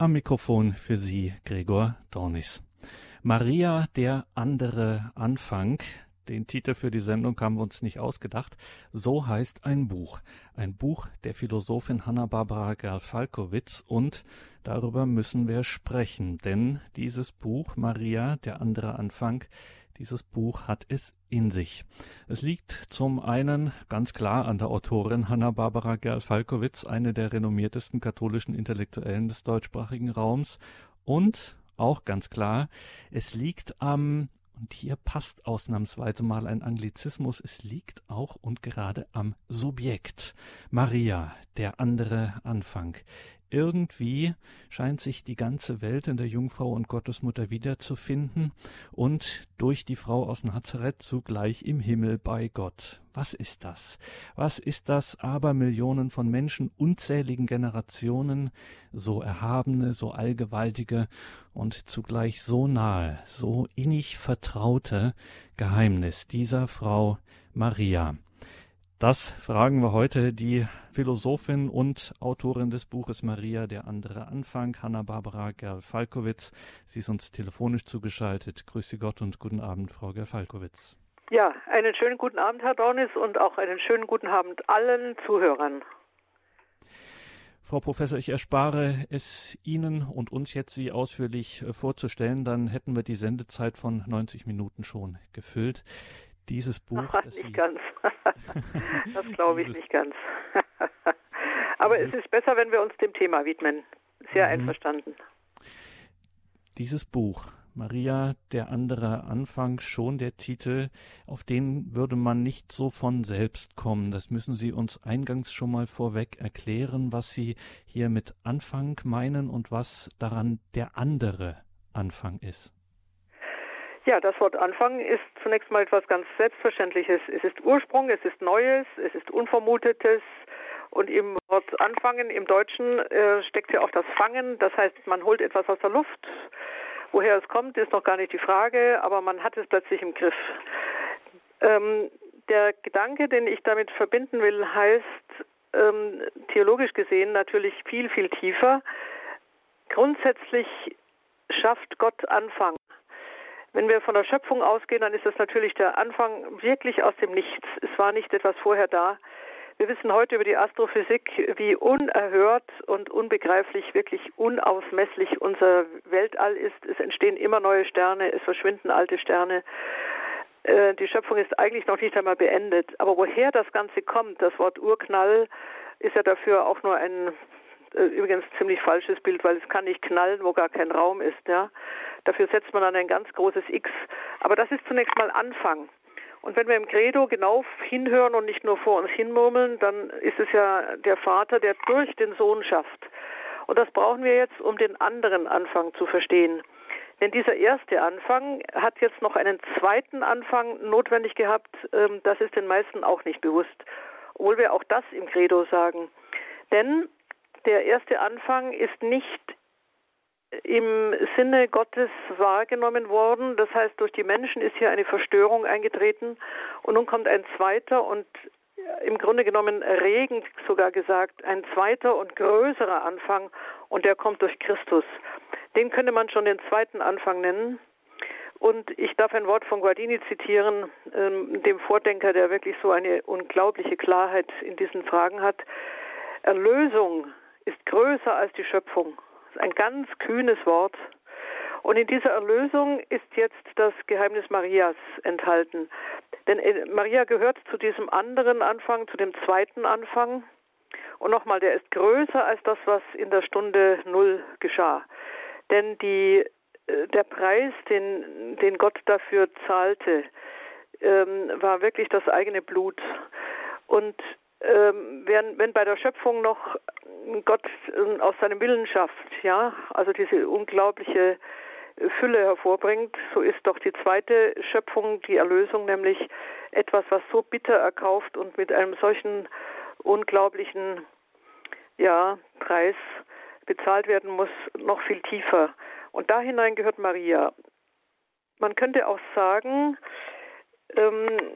Am Mikrofon für Sie Gregor Dornis. Maria, der andere Anfang. Den Titel für die Sendung haben wir uns nicht ausgedacht. So heißt ein Buch. Ein Buch der Philosophin Hanna-Barbara Gerl-Falkowitz und darüber müssen wir sprechen, denn dieses Buch Maria, der andere Anfang, dieses Buch hat es in sich. Es liegt zum einen ganz klar an der Autorin Hanna-Barbara Gerl-Falkowitz, eine der renommiertesten katholischen Intellektuellen des deutschsprachigen Raums und auch ganz klar, es liegt am und hier passt ausnahmsweise mal ein Anglizismus. Es liegt auch und gerade am Subjekt. Maria, der andere Anfang. Irgendwie scheint sich die ganze Welt in der Jungfrau und Gottesmutter wiederzufinden und durch die Frau aus Nazareth zugleich im Himmel bei Gott. Was ist das? Was ist das Abermillionen von Menschen, unzähligen Generationen, so erhabene, so allgewaltige und zugleich so nahe, so innig vertraute Geheimnis dieser Frau Maria? Das fragen wir heute die Philosophin und Autorin des Buches Maria, der andere Anfang, Hanna-Barbara Gerl-Falkowitz. Sie ist uns telefonisch zugeschaltet. Grüße Gott und guten Abend, Frau Gerl-Falkowitz. Ja, einen schönen guten Abend, Herr Dornis, und auch einen schönen guten Abend allen Zuhörern. Frau Professor, ich erspare es Ihnen und uns jetzt, Sie ausführlich vorzustellen. Dann hätten wir die Sendezeit von 90 Minuten schon gefüllt dieses Buch. Ach, nicht ganz. das glaube ich nicht ganz. Aber es ist besser, wenn wir uns dem Thema widmen. Sehr mhm. einverstanden. Dieses Buch, Maria, der andere Anfang, schon der Titel, auf den würde man nicht so von selbst kommen. Das müssen Sie uns eingangs schon mal vorweg erklären, was Sie hier mit Anfang meinen und was daran der andere Anfang ist. Ja, das Wort Anfang ist zunächst mal etwas ganz Selbstverständliches. Es ist Ursprung, es ist Neues, es ist Unvermutetes. Und im Wort Anfangen im Deutschen äh, steckt ja auch das Fangen. Das heißt, man holt etwas aus der Luft. Woher es kommt, ist noch gar nicht die Frage, aber man hat es plötzlich im Griff. Ähm, der Gedanke, den ich damit verbinden will, heißt ähm, theologisch gesehen natürlich viel, viel tiefer. Grundsätzlich schafft Gott Anfang. Wenn wir von der Schöpfung ausgehen, dann ist das natürlich der Anfang wirklich aus dem Nichts. Es war nicht etwas vorher da. Wir wissen heute über die Astrophysik, wie unerhört und unbegreiflich, wirklich unausmesslich unser Weltall ist. Es entstehen immer neue Sterne, es verschwinden alte Sterne. Äh, die Schöpfung ist eigentlich noch nicht einmal beendet. Aber woher das Ganze kommt, das Wort Urknall, ist ja dafür auch nur ein übrigens ziemlich falsches Bild, weil es kann nicht knallen, wo gar kein Raum ist. Ja, dafür setzt man dann ein ganz großes X. Aber das ist zunächst mal Anfang. Und wenn wir im Credo genau hinhören und nicht nur vor uns hinmurmeln, dann ist es ja der Vater, der durch den Sohn schafft. Und das brauchen wir jetzt, um den anderen Anfang zu verstehen. Denn dieser erste Anfang hat jetzt noch einen zweiten Anfang notwendig gehabt. Ähm, das ist den meisten auch nicht bewusst. Obwohl wir auch das im Credo sagen. Denn der erste Anfang ist nicht im Sinne Gottes wahrgenommen worden. Das heißt, durch die Menschen ist hier eine Verstörung eingetreten und nun kommt ein zweiter und im Grunde genommen erregend sogar gesagt, ein zweiter und größerer Anfang und der kommt durch Christus. Den könnte man schon den zweiten Anfang nennen. Und ich darf ein Wort von Guardini zitieren, ähm, dem Vordenker, der wirklich so eine unglaubliche Klarheit in diesen Fragen hat. Erlösung ist größer als die Schöpfung. Das ist ein ganz kühnes Wort. Und in dieser Erlösung ist jetzt das Geheimnis Marias enthalten. Denn Maria gehört zu diesem anderen Anfang, zu dem zweiten Anfang. Und nochmal, der ist größer als das, was in der Stunde Null geschah. Denn die, äh, der Preis, den, den Gott dafür zahlte, ähm, war wirklich das eigene Blut. Und ähm, wenn, wenn bei der Schöpfung noch Gott äh, aus seinem Willen schafft, ja, also diese unglaubliche Fülle hervorbringt, so ist doch die zweite Schöpfung, die Erlösung, nämlich etwas, was so bitter erkauft und mit einem solchen unglaublichen ja, Preis bezahlt werden muss, noch viel tiefer. Und da hinein gehört Maria. Man könnte auch sagen, ähm,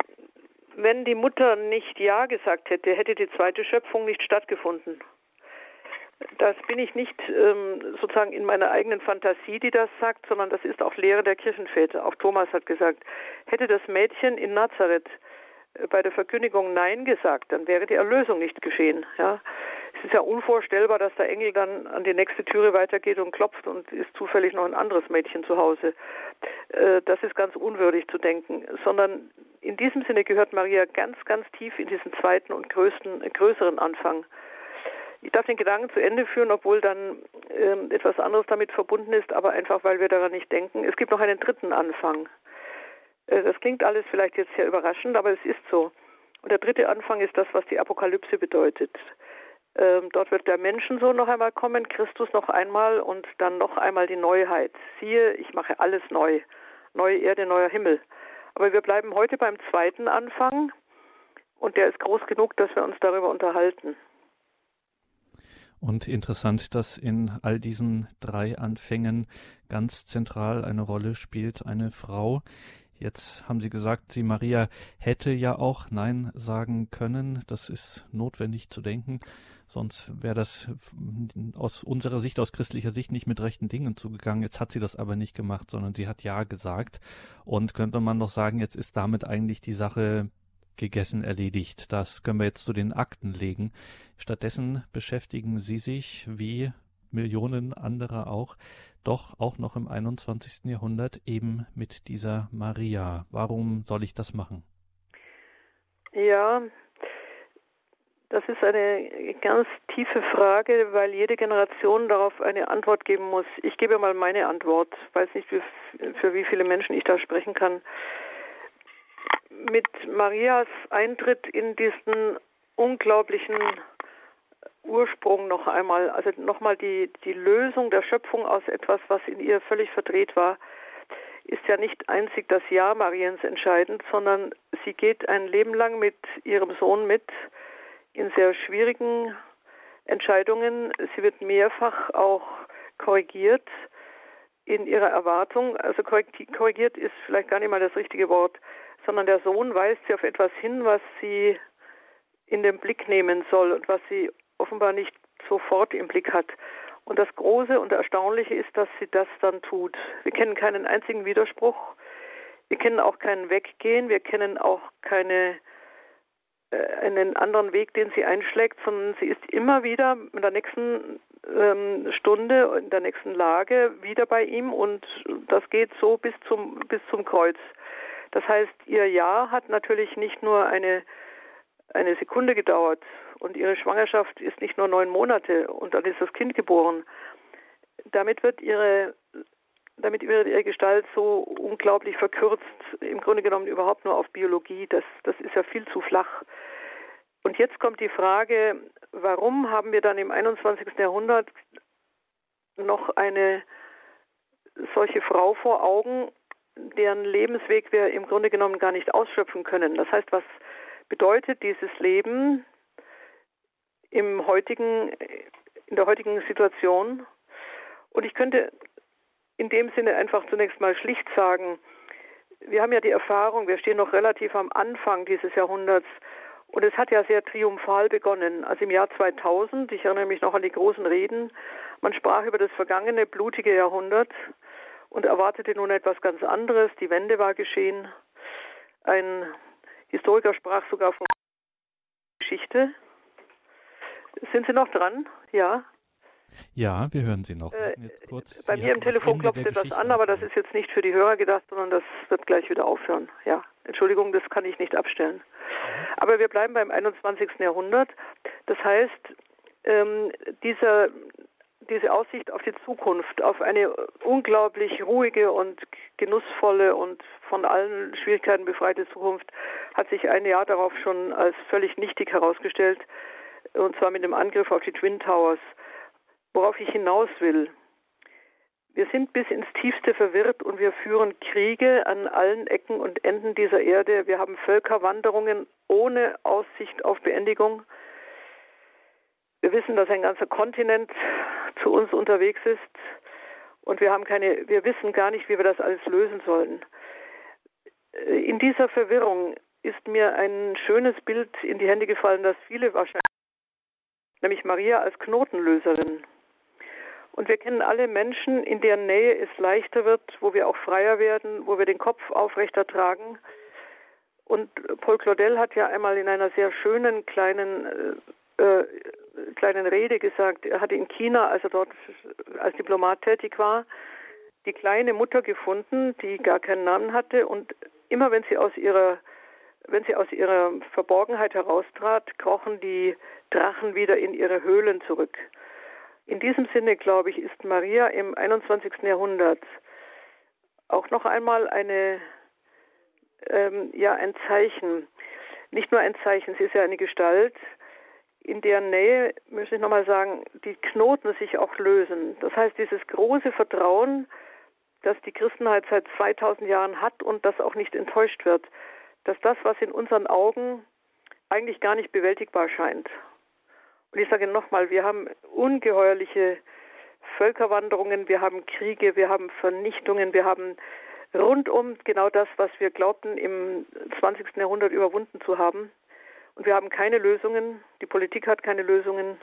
wenn die Mutter nicht Ja gesagt hätte, hätte die zweite Schöpfung nicht stattgefunden. Das bin ich nicht ähm, sozusagen in meiner eigenen Fantasie, die das sagt, sondern das ist auch Lehre der Kirchenväter. Auch Thomas hat gesagt, hätte das Mädchen in Nazareth äh, bei der Verkündigung Nein gesagt, dann wäre die Erlösung nicht geschehen. Ja. Es ist ja unvorstellbar, dass der Engel dann an die nächste Türe weitergeht und klopft und ist zufällig noch ein anderes Mädchen zu Hause. Äh, das ist ganz unwürdig zu denken, sondern in diesem Sinne gehört Maria ganz, ganz tief in diesen zweiten und größten, größeren Anfang. Ich darf den Gedanken zu Ende führen, obwohl dann ähm, etwas anderes damit verbunden ist, aber einfach, weil wir daran nicht denken. Es gibt noch einen dritten Anfang. Äh, das klingt alles vielleicht jetzt sehr überraschend, aber es ist so. Und der dritte Anfang ist das, was die Apokalypse bedeutet. Ähm, dort wird der Menschensohn noch einmal kommen, Christus noch einmal und dann noch einmal die Neuheit. Siehe, ich mache alles neu. Neue Erde, neuer Himmel. Aber wir bleiben heute beim zweiten Anfang und der ist groß genug, dass wir uns darüber unterhalten. Und interessant, dass in all diesen drei Anfängen ganz zentral eine Rolle spielt eine Frau. Jetzt haben Sie gesagt, die Maria hätte ja auch Nein sagen können. Das ist notwendig zu denken. Sonst wäre das aus unserer Sicht, aus christlicher Sicht nicht mit rechten Dingen zugegangen. Jetzt hat sie das aber nicht gemacht, sondern sie hat Ja gesagt. Und könnte man noch sagen, jetzt ist damit eigentlich die Sache gegessen, erledigt. Das können wir jetzt zu den Akten legen. Stattdessen beschäftigen Sie sich, wie Millionen anderer auch, doch auch noch im 21. Jahrhundert eben mit dieser Maria. Warum soll ich das machen? Ja, das ist eine ganz tiefe Frage, weil jede Generation darauf eine Antwort geben muss. Ich gebe mal meine Antwort. Ich weiß nicht, für wie viele Menschen ich da sprechen kann mit Marias Eintritt in diesen unglaublichen Ursprung noch einmal, also nochmal die, die Lösung der Schöpfung aus etwas, was in ihr völlig verdreht war, ist ja nicht einzig das Ja Mariens entscheidend, sondern sie geht ein Leben lang mit ihrem Sohn mit in sehr schwierigen Entscheidungen. Sie wird mehrfach auch korrigiert in ihrer Erwartung. Also korrigiert ist vielleicht gar nicht mal das richtige Wort sondern der Sohn weist sie auf etwas hin, was sie in den Blick nehmen soll und was sie offenbar nicht sofort im Blick hat. Und das Große und Erstaunliche ist, dass sie das dann tut. Wir kennen keinen einzigen Widerspruch. Wir kennen auch keinen Weggehen. Wir kennen auch keine, äh, einen anderen Weg, den sie einschlägt, sondern sie ist immer wieder in der nächsten ähm, Stunde, in der nächsten Lage wieder bei ihm und das geht so bis zum, bis zum Kreuz. Das heißt, ihr Jahr hat natürlich nicht nur eine, eine Sekunde gedauert und ihre Schwangerschaft ist nicht nur neun Monate und dann ist das Kind geboren. Damit wird ihre damit wird ihre Gestalt so unglaublich verkürzt, im Grunde genommen überhaupt nur auf Biologie. Das, das ist ja viel zu flach. Und jetzt kommt die Frage, warum haben wir dann im 21. Jahrhundert noch eine solche Frau vor Augen, deren Lebensweg wir im Grunde genommen gar nicht ausschöpfen können. Das heißt, was bedeutet dieses Leben im heutigen, in der heutigen Situation? Und ich könnte in dem Sinne einfach zunächst mal schlicht sagen, wir haben ja die Erfahrung, wir stehen noch relativ am Anfang dieses Jahrhunderts und es hat ja sehr triumphal begonnen. Also im Jahr 2000, ich erinnere mich noch an die großen Reden, man sprach über das vergangene blutige Jahrhundert und erwartete nun etwas ganz anderes. Die Wende war geschehen. Ein Historiker sprach sogar von Geschichte. Sind Sie noch dran? Ja. Ja, wir hören Sie noch. Äh, bei mir im Telefon klopft etwas an, aber das ist jetzt nicht für die Hörer gedacht, sondern das wird gleich wieder aufhören. Ja, Entschuldigung, das kann ich nicht abstellen. Mhm. Aber wir bleiben beim 21. Jahrhundert. Das heißt, ähm, dieser, diese Aussicht auf die Zukunft, auf eine unglaublich ruhige und genussvolle und von allen Schwierigkeiten befreite Zukunft, hat sich ein Jahr darauf schon als völlig nichtig herausgestellt, und zwar mit dem Angriff auf die Twin Towers. Worauf ich hinaus will, wir sind bis ins Tiefste verwirrt und wir führen Kriege an allen Ecken und Enden dieser Erde. Wir haben Völkerwanderungen ohne Aussicht auf Beendigung. Wir wissen, dass ein ganzer Kontinent zu uns unterwegs ist und wir haben keine, wir wissen gar nicht, wie wir das alles lösen sollen. In dieser Verwirrung ist mir ein schönes Bild in die Hände gefallen, das viele wahrscheinlich nämlich Maria als Knotenlöserin. Und wir kennen alle Menschen, in deren Nähe es leichter wird, wo wir auch freier werden, wo wir den Kopf aufrechter tragen. Und Paul Claudel hat ja einmal in einer sehr schönen kleinen, äh, äh, kleinen Rede gesagt, er hatte in China, als er dort als Diplomat tätig war, die kleine Mutter gefunden, die gar keinen Namen hatte und immer wenn sie aus ihrer wenn sie aus ihrer Verborgenheit heraustrat, krochen die Drachen wieder in ihre Höhlen zurück. In diesem Sinne, glaube ich, ist Maria im 21. Jahrhundert auch noch einmal eine, ähm, ja, ein Zeichen. Nicht nur ein Zeichen, sie ist ja eine Gestalt, in deren Nähe, möchte ich nochmal sagen, die Knoten sich auch lösen. Das heißt, dieses große Vertrauen, das die Christenheit seit 2000 Jahren hat und das auch nicht enttäuscht wird, dass das, was in unseren Augen eigentlich gar nicht bewältigbar scheint. Und ich sage nochmal, wir haben ungeheuerliche Völkerwanderungen, wir haben Kriege, wir haben Vernichtungen, wir haben rundum genau das, was wir glaubten, im 20. Jahrhundert überwunden zu haben. Und wir haben keine Lösungen, die Politik hat keine Lösungen.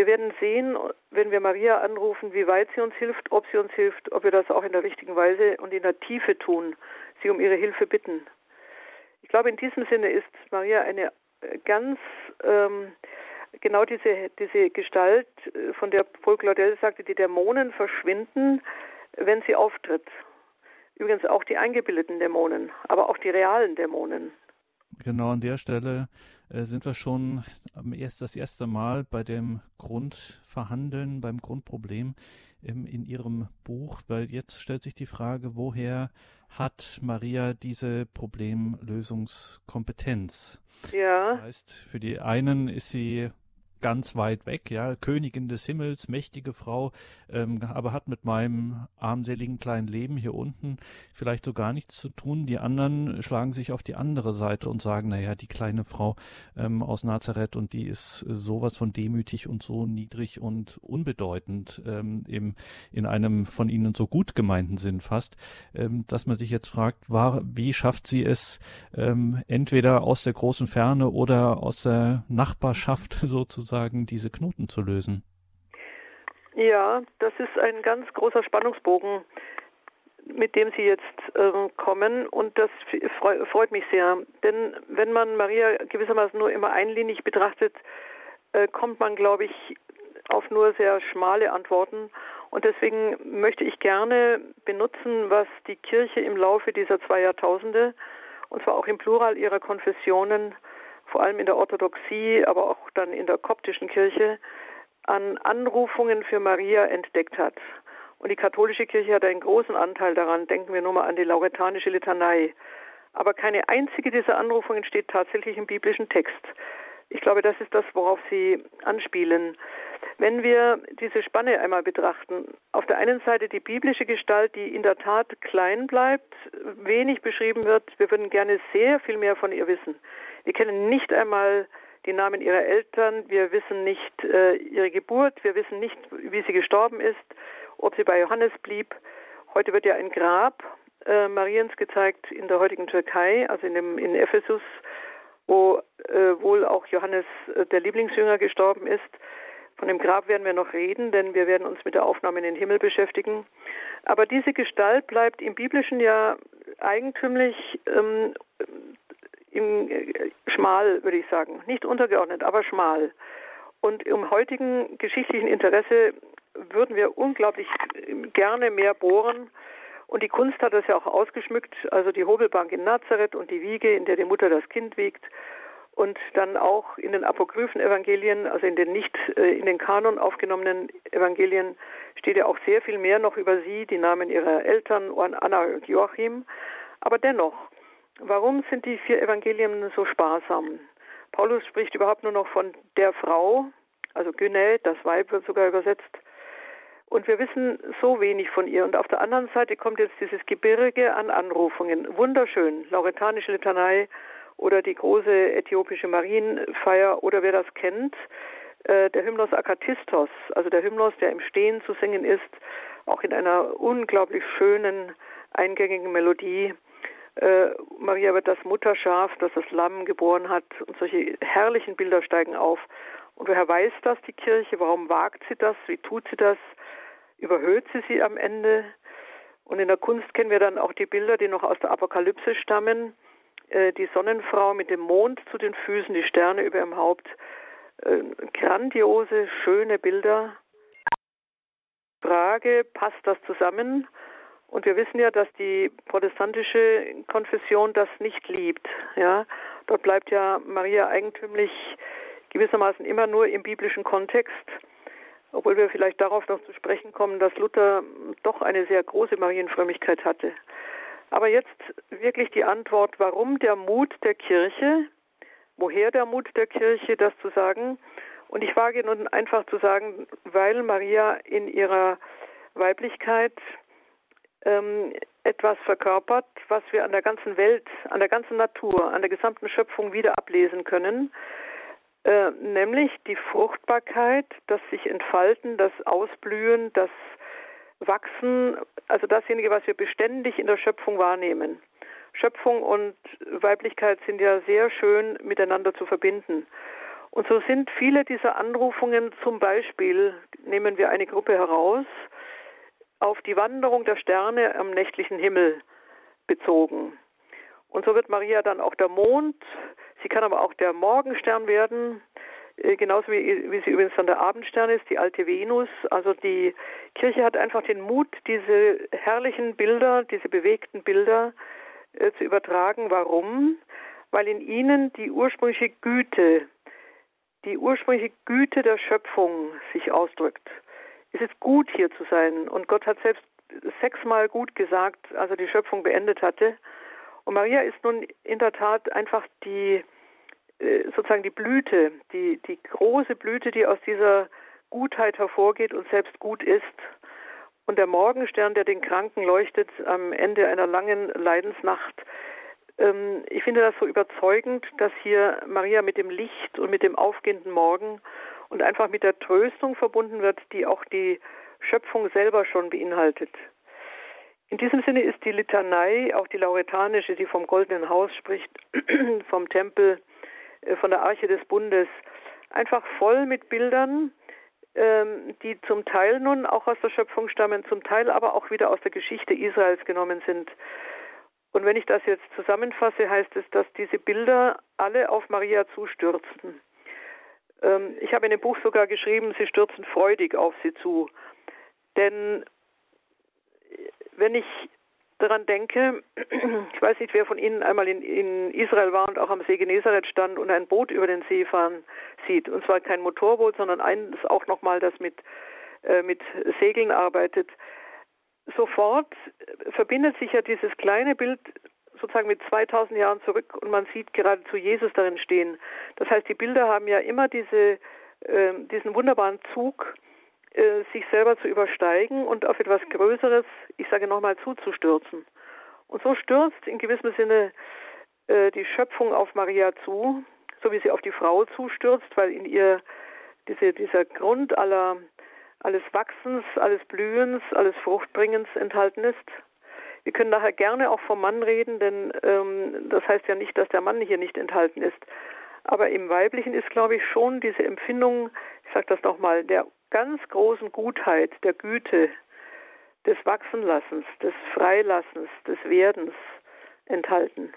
Wir werden sehen, wenn wir Maria anrufen, wie weit sie uns hilft, ob sie uns hilft, ob wir das auch in der richtigen Weise und in der Tiefe tun sie um ihre Hilfe bitten. Ich glaube, in diesem Sinne ist Maria eine äh, ganz ähm, genau diese, diese Gestalt, äh, von der Paul Claudel sagte, die Dämonen verschwinden, wenn sie auftritt. Übrigens auch die eingebildeten Dämonen, aber auch die realen Dämonen. Genau an der Stelle sind wir schon erst das erste Mal bei dem Grundverhandeln, beim Grundproblem im, in Ihrem Buch, weil jetzt stellt sich die Frage, woher hat Maria diese Problemlösungskompetenz? Ja. Das heißt, für die einen ist sie ganz weit weg, ja, Königin des Himmels, mächtige Frau, ähm, aber hat mit meinem armseligen kleinen Leben hier unten vielleicht so gar nichts zu tun. Die anderen schlagen sich auf die andere Seite und sagen, naja, die kleine Frau ähm, aus Nazareth und die ist äh, sowas von demütig und so niedrig und unbedeutend ähm, in einem von ihnen so gut gemeinten Sinn fast, ähm, dass man sich jetzt fragt, war, wie schafft sie es, ähm, entweder aus der großen Ferne oder aus der Nachbarschaft sozusagen sozusagen diese Knoten zu lösen? Ja, das ist ein ganz großer Spannungsbogen, mit dem Sie jetzt äh, kommen und das freu freut mich sehr. Denn wenn man Maria gewissermaßen nur immer einlinig betrachtet, äh, kommt man, glaube ich, auf nur sehr schmale Antworten. Und deswegen möchte ich gerne benutzen, was die Kirche im Laufe dieser zwei Jahrtausende, und zwar auch im Plural ihrer Konfessionen, vor allem in der Orthodoxie, aber auch dann in der koptischen Kirche, an Anrufungen für Maria entdeckt hat. Und die katholische Kirche hat einen großen Anteil daran. Denken wir nur mal an die lauretanische Litanei. Aber keine einzige dieser Anrufungen steht tatsächlich im biblischen Text. Ich glaube, das ist das, worauf Sie anspielen. Wenn wir diese Spanne einmal betrachten, auf der einen Seite die biblische Gestalt, die in der Tat klein bleibt, wenig beschrieben wird, wir würden gerne sehr viel mehr von ihr wissen. Wir kennen nicht einmal die Namen ihrer Eltern, wir wissen nicht äh, ihre Geburt, wir wissen nicht, wie sie gestorben ist, ob sie bei Johannes blieb. Heute wird ja ein Grab äh, Mariens gezeigt in der heutigen Türkei, also in, dem, in Ephesus, wo äh, wohl auch Johannes, äh, der Lieblingsjünger, gestorben ist. Von dem Grab werden wir noch reden, denn wir werden uns mit der Aufnahme in den Himmel beschäftigen. Aber diese Gestalt bleibt im Biblischen ja eigentümlich ähm, im, äh, schmal, würde ich sagen. Nicht untergeordnet, aber schmal. Und im heutigen geschichtlichen Interesse würden wir unglaublich gerne mehr bohren. Und die Kunst hat das ja auch ausgeschmückt, also die Hobelbank in Nazareth und die Wiege, in der die Mutter das Kind wiegt. Und dann auch in den apokryphen Evangelien, also in den nicht äh, in den Kanon aufgenommenen Evangelien, steht ja auch sehr viel mehr noch über sie, die Namen ihrer Eltern, Anna und Joachim. Aber dennoch, Warum sind die vier Evangelien so sparsam? Paulus spricht überhaupt nur noch von der Frau, also Gyne, das Weib wird sogar übersetzt. Und wir wissen so wenig von ihr. Und auf der anderen Seite kommt jetzt dieses Gebirge an Anrufungen. Wunderschön. Lauretanische Litanei oder die große äthiopische Marienfeier oder wer das kennt, äh, der Hymnos Akatistos, also der Hymnos, der im Stehen zu singen ist, auch in einer unglaublich schönen, eingängigen Melodie. Äh, Maria wird das Mutterschaf, das das Lamm geboren hat und solche herrlichen Bilder steigen auf. Und woher weiß das die Kirche? Warum wagt sie das? Wie tut sie das? Überhöht sie sie am Ende? Und in der Kunst kennen wir dann auch die Bilder, die noch aus der Apokalypse stammen. Äh, die Sonnenfrau mit dem Mond zu den Füßen, die Sterne über ihrem Haupt. Äh, grandiose, schöne Bilder. Frage, passt das zusammen? Und wir wissen ja, dass die protestantische Konfession das nicht liebt. Ja, dort bleibt ja Maria eigentümlich gewissermaßen immer nur im biblischen Kontext, obwohl wir vielleicht darauf noch zu sprechen kommen, dass Luther doch eine sehr große Marienfrömmigkeit hatte. Aber jetzt wirklich die Antwort, warum der Mut der Kirche, woher der Mut der Kirche, das zu sagen. Und ich wage nun einfach zu sagen, weil Maria in ihrer Weiblichkeit ähm, etwas verkörpert, was wir an der ganzen Welt, an der ganzen Natur, an der gesamten Schöpfung wieder ablesen können, äh, nämlich die Fruchtbarkeit, das sich entfalten, das Ausblühen, das Wachsen, also dasjenige, was wir beständig in der Schöpfung wahrnehmen. Schöpfung und Weiblichkeit sind ja sehr schön miteinander zu verbinden. Und so sind viele dieser Anrufungen zum Beispiel, nehmen wir eine Gruppe heraus, auf die Wanderung der Sterne am nächtlichen Himmel bezogen. Und so wird Maria dann auch der Mond, sie kann aber auch der Morgenstern werden, äh, genauso wie, wie sie übrigens dann der Abendstern ist, die alte Venus. Also die Kirche hat einfach den Mut, diese herrlichen Bilder, diese bewegten Bilder äh, zu übertragen. Warum? Weil in ihnen die ursprüngliche Güte, die ursprüngliche Güte der Schöpfung sich ausdrückt. Es ist gut, hier zu sein. Und Gott hat selbst sechsmal gut gesagt, als er die Schöpfung beendet hatte. Und Maria ist nun in der Tat einfach die, äh, sozusagen die Blüte, die, die große Blüte, die aus dieser Gutheit hervorgeht und selbst gut ist. Und der Morgenstern, der den Kranken leuchtet am Ende einer langen Leidensnacht. Ähm, ich finde das so überzeugend, dass hier Maria mit dem Licht und mit dem aufgehenden Morgen und einfach mit der Tröstung verbunden wird, die auch die Schöpfung selber schon beinhaltet. In diesem Sinne ist die Litanei, auch die lauretanische, die vom goldenen Haus spricht, vom Tempel, äh, von der Arche des Bundes, einfach voll mit Bildern, ähm, die zum Teil nun auch aus der Schöpfung stammen, zum Teil aber auch wieder aus der Geschichte Israels genommen sind. Und wenn ich das jetzt zusammenfasse, heißt es, dass diese Bilder alle auf Maria zustürzten. Ähm, ich habe in dem Buch sogar geschrieben, sie stürzen freudig auf sie zu. Denn wenn ich daran denke, ich weiß nicht, wer von Ihnen einmal in, in, Israel war und auch am See Genezareth stand und ein Boot über den See fahren sieht. Und zwar kein Motorboot, sondern eines auch nochmal, das mit, äh, mit Segeln arbeitet. Sofort verbindet sich ja dieses kleine Bild sozusagen mit 2000 Jahren zurück und man sieht geradezu Jesus darin stehen. Das heißt, die Bilder haben ja immer diese, äh, diesen wunderbaren Zug, äh, sich selber zu übersteigen und auf etwas Größeres, ich sage nochmal, zuzustürzen. Und so stürzt in gewissem Sinne äh, die Schöpfung auf Maria zu, so wie sie auf die Frau zustürzt, weil in ihr diese, dieser Grund aller, alles Wachsens, alles Blühens, alles Fruchtbringens enthalten ist. Wir können nachher gerne auch vom Mann reden, denn ähm, das heißt ja nicht, dass der Mann hier nicht enthalten ist. Aber im Weiblichen ist, glaube ich, schon diese Empfindung, ich sage das nochmal, der ganz großen Gutheit, der Güte, des Wachsenlassens, des Freilassens, des Werdens enthalten.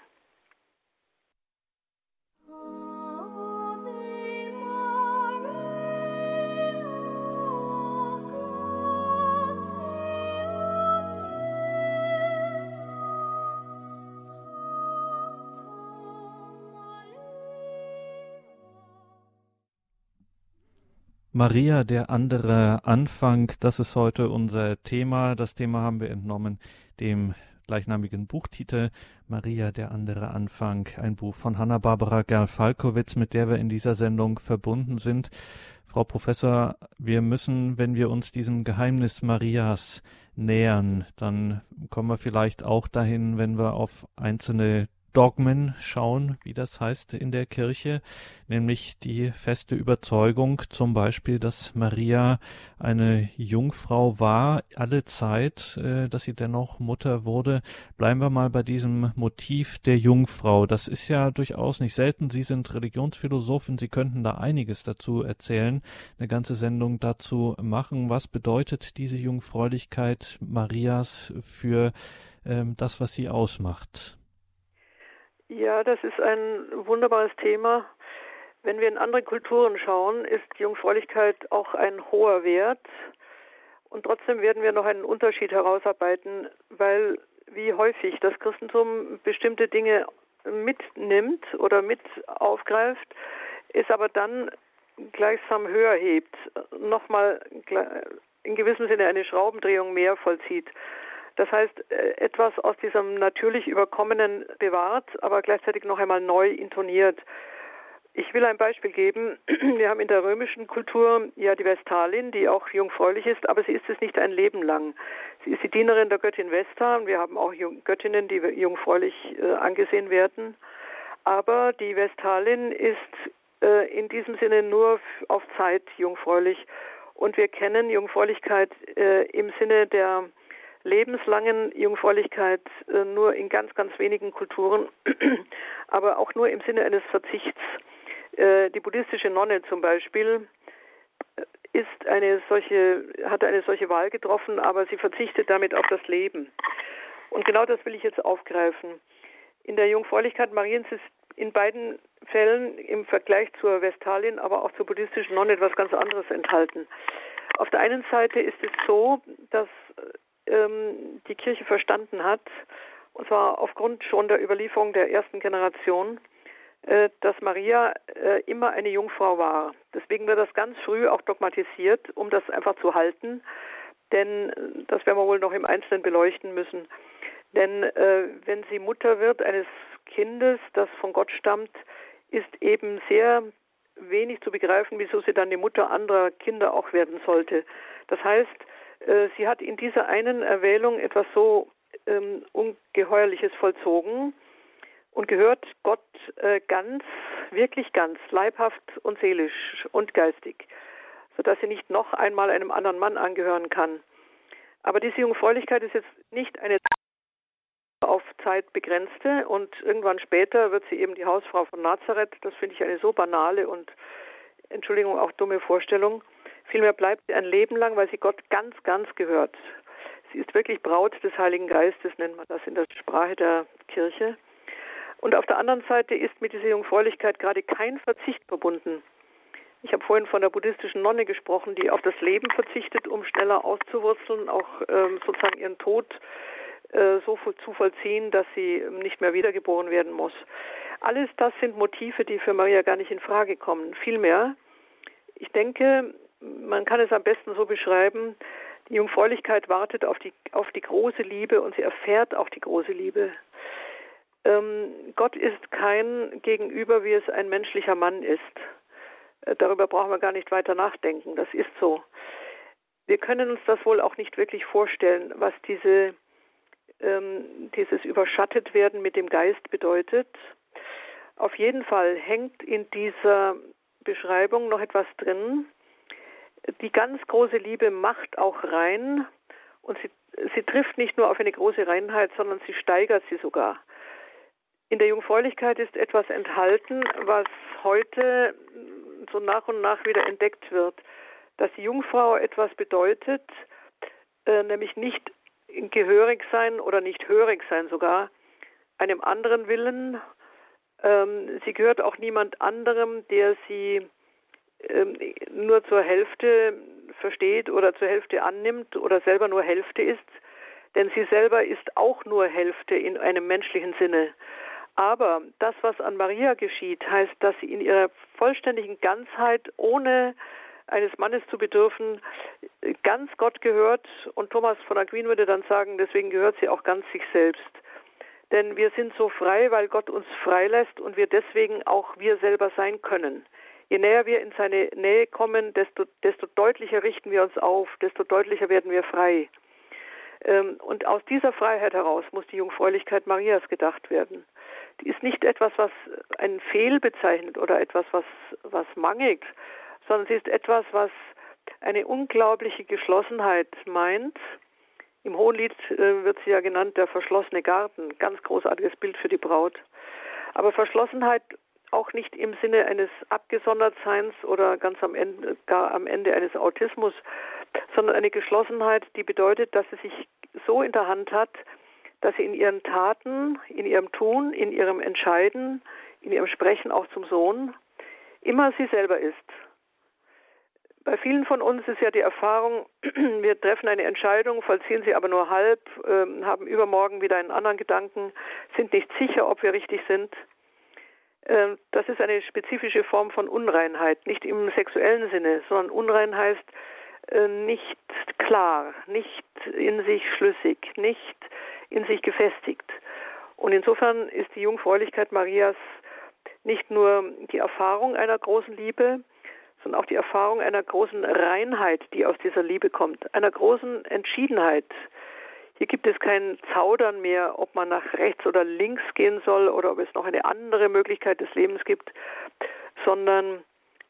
Maria, der andere Anfang, das ist heute unser Thema. Das Thema haben wir entnommen dem gleichnamigen Buchtitel Maria, der andere Anfang, ein Buch von Hanna-Barbara Gerl-Falkowitz, mit der wir in dieser Sendung verbunden sind. Frau Professor, wir müssen, wenn wir uns diesem Geheimnis Marias nähern, dann kommen wir vielleicht auch dahin, wenn wir auf einzelne Dogmen schauen, wie das heißt in der Kirche, nämlich die feste Überzeugung zum Beispiel, dass Maria eine Jungfrau war, alle Zeit, äh, dass sie dennoch Mutter wurde. Bleiben wir mal bei diesem Motiv der Jungfrau. Das ist ja durchaus nicht selten. Sie sind Religionsphilosophin, Sie könnten da einiges dazu erzählen, eine ganze Sendung dazu machen. Was bedeutet diese Jungfräulichkeit Marias für ähm, das, was sie ausmacht? Ja, das ist ein wunderbares Thema. Wenn wir in andere Kulturen schauen, ist Jungfräulichkeit auch ein hoher Wert. Und trotzdem werden wir noch einen Unterschied herausarbeiten, weil wie häufig das Christentum bestimmte Dinge mitnimmt oder mit aufgreift, es aber dann gleichsam höher hebt, nochmal in gewissem Sinne eine Schraubendrehung mehr vollzieht. Das heißt, äh, etwas aus diesem natürlich Überkommenen bewahrt, aber gleichzeitig noch einmal neu intoniert. Ich will ein Beispiel geben. Wir haben in der römischen Kultur ja die Vestalin, die auch jungfräulich ist, aber sie ist es nicht ein Leben lang. Sie ist die Dienerin der Göttin Vesta und wir haben auch Göttinnen, die jungfräulich äh, angesehen werden. Aber die Vestalin ist äh, in diesem Sinne nur auf Zeit jungfräulich. Und wir kennen Jungfräulichkeit im Sinne der lebenslangen Jungfräulichkeit äh, nur in ganz, ganz wenigen Kulturen, aber auch nur im Sinne eines Verzichts. Äh, die buddhistische Nonne zum Beispiel äh, ist eine solche, hat eine solche Wahl getroffen, aber sie verzichtet damit auf das Leben. Und genau das will ich jetzt aufgreifen. In der Jungfräulichkeit Mariens ist in beiden Fällen im Vergleich zur Vestalin, aber auch zur buddhistischen Nonne etwas ganz anderes enthalten. Auf der einen Seite ist es so, dass ähm, die Kirche verstanden hat, und zwar aufgrund schon der Überlieferung der ersten Generation, äh, dass Maria äh, immer eine Jungfrau war. Deswegen wird das ganz früh auch dogmatisiert, um das einfach zu halten. Denn äh, das werden wir wohl noch im Einzelnen beleuchten müssen. Denn äh, wenn sie Mutter wird eines Kindes, das von Gott stammt, ist eben sehr wenig zu begreifen, wieso sie dann die Mutter anderer Kinder auch werden sollte. Das heißt, sie hat in dieser einen Erwählung etwas so ähm, Ungeheuerliches vollzogen und gehört Gott äh, ganz, wirklich ganz, leibhaft und seelisch und geistig, sodass sie nicht noch einmal einem anderen Mann angehören kann. Aber diese Jungfräulichkeit ist jetzt nicht eine auf Zeit begrenzte und irgendwann später wird sie eben die Hausfrau von Nazareth. Das finde ich eine so banale und Entschuldigung auch dumme Vorstellung. Vielmehr bleibt sie ein Leben lang, weil sie Gott ganz, ganz gehört. Sie ist wirklich Braut des Heiligen Geistes, nennt man das in der Sprache der Kirche. Und auf der anderen Seite ist mit dieser Jungfräulichkeit gerade kein Verzicht verbunden. Ich habe vorhin von der buddhistischen Nonne gesprochen, die auf das Leben verzichtet, um schneller auszuwurzeln, auch ähm, sozusagen ihren Tod äh, so zu vollziehen, dass sie nicht mehr wiedergeboren werden muss. Alles das sind Motive, die für Maria gar nicht in Frage kommen. Vielmehr, ich denke, man kann es am besten so beschreiben, die Jungfräulichkeit wartet auf die, auf die große Liebe und sie erfährt auch die große Liebe. Ähm, Gott ist kein Gegenüber, wie es ein menschlicher Mann ist. Äh, darüber brauchen wir gar nicht weiter nachdenken. Das ist so. Wir können uns das wohl auch nicht wirklich vorstellen, was diese, ähm, dieses Überschattetwerden mit dem Geist bedeutet. Auf jeden Fall hängt in dieser Beschreibung noch etwas drin, die ganz große Liebe macht auch rein und sie, sie trifft nicht nur auf eine große Reinheit, sondern sie steigert sie sogar. In der Jungfräulichkeit ist etwas enthalten, was heute so nach und nach wieder entdeckt wird, dass die Jungfrau etwas bedeutet, äh, nämlich nicht gehörig sein oder nicht hörig sein sogar, einem anderen Willen. Ähm, sie gehört auch niemand anderem, der sie nur zur Hälfte versteht oder zur Hälfte annimmt oder selber nur Hälfte ist, denn sie selber ist auch nur Hälfte in einem menschlichen Sinne. Aber das, was an Maria geschieht, heißt, dass sie in ihrer vollständigen Ganzheit, ohne eines Mannes zu bedürfen, ganz Gott gehört. Und Thomas von Aquin würde dann sagen, deswegen gehört sie auch ganz sich selbst. Denn wir sind so frei, weil Gott uns frei lässt und wir deswegen auch wir selber sein können. Je näher wir in seine Nähe kommen, desto, desto deutlicher richten wir uns auf, desto deutlicher werden wir frei. Ähm, und aus dieser Freiheit heraus muss die Jungfräulichkeit Marias gedacht werden. Die ist nicht etwas, was einen Fehl bezeichnet oder etwas, was, was mangelt, sondern sie ist etwas, was eine unglaubliche Geschlossenheit meint. Im Hohenlied äh, wird sie ja genannt der verschlossene Garten, ganz großartiges Bild für die Braut. Aber Verschlossenheit auch nicht im Sinne eines Abgesondertseins oder ganz am Ende, gar am Ende eines Autismus, sondern eine Geschlossenheit, die bedeutet, dass sie sich so in der Hand hat, dass sie in ihren Taten, in ihrem Tun, in ihrem Entscheiden, in ihrem Sprechen auch zum Sohn immer sie selber ist. Bei vielen von uns ist ja die Erfahrung, wir treffen eine Entscheidung, vollziehen sie aber nur halb, äh, haben übermorgen wieder einen anderen Gedanken, sind nicht sicher, ob wir richtig sind. Äh, das ist eine spezifische Form von Unreinheit, nicht im sexuellen Sinne, sondern Unrein heißt äh, nicht klar, nicht in sich schlüssig, nicht in sich gefestigt. Und insofern ist die Jungfräulichkeit Marias nicht nur die Erfahrung einer großen Liebe, sondern auch die Erfahrung einer großen Reinheit, die aus dieser Liebe kommt, einer großen Entschiedenheit. Hier gibt es kein Zaudern mehr, ob man nach rechts oder links gehen soll oder ob es noch eine andere Möglichkeit des Lebens gibt, sondern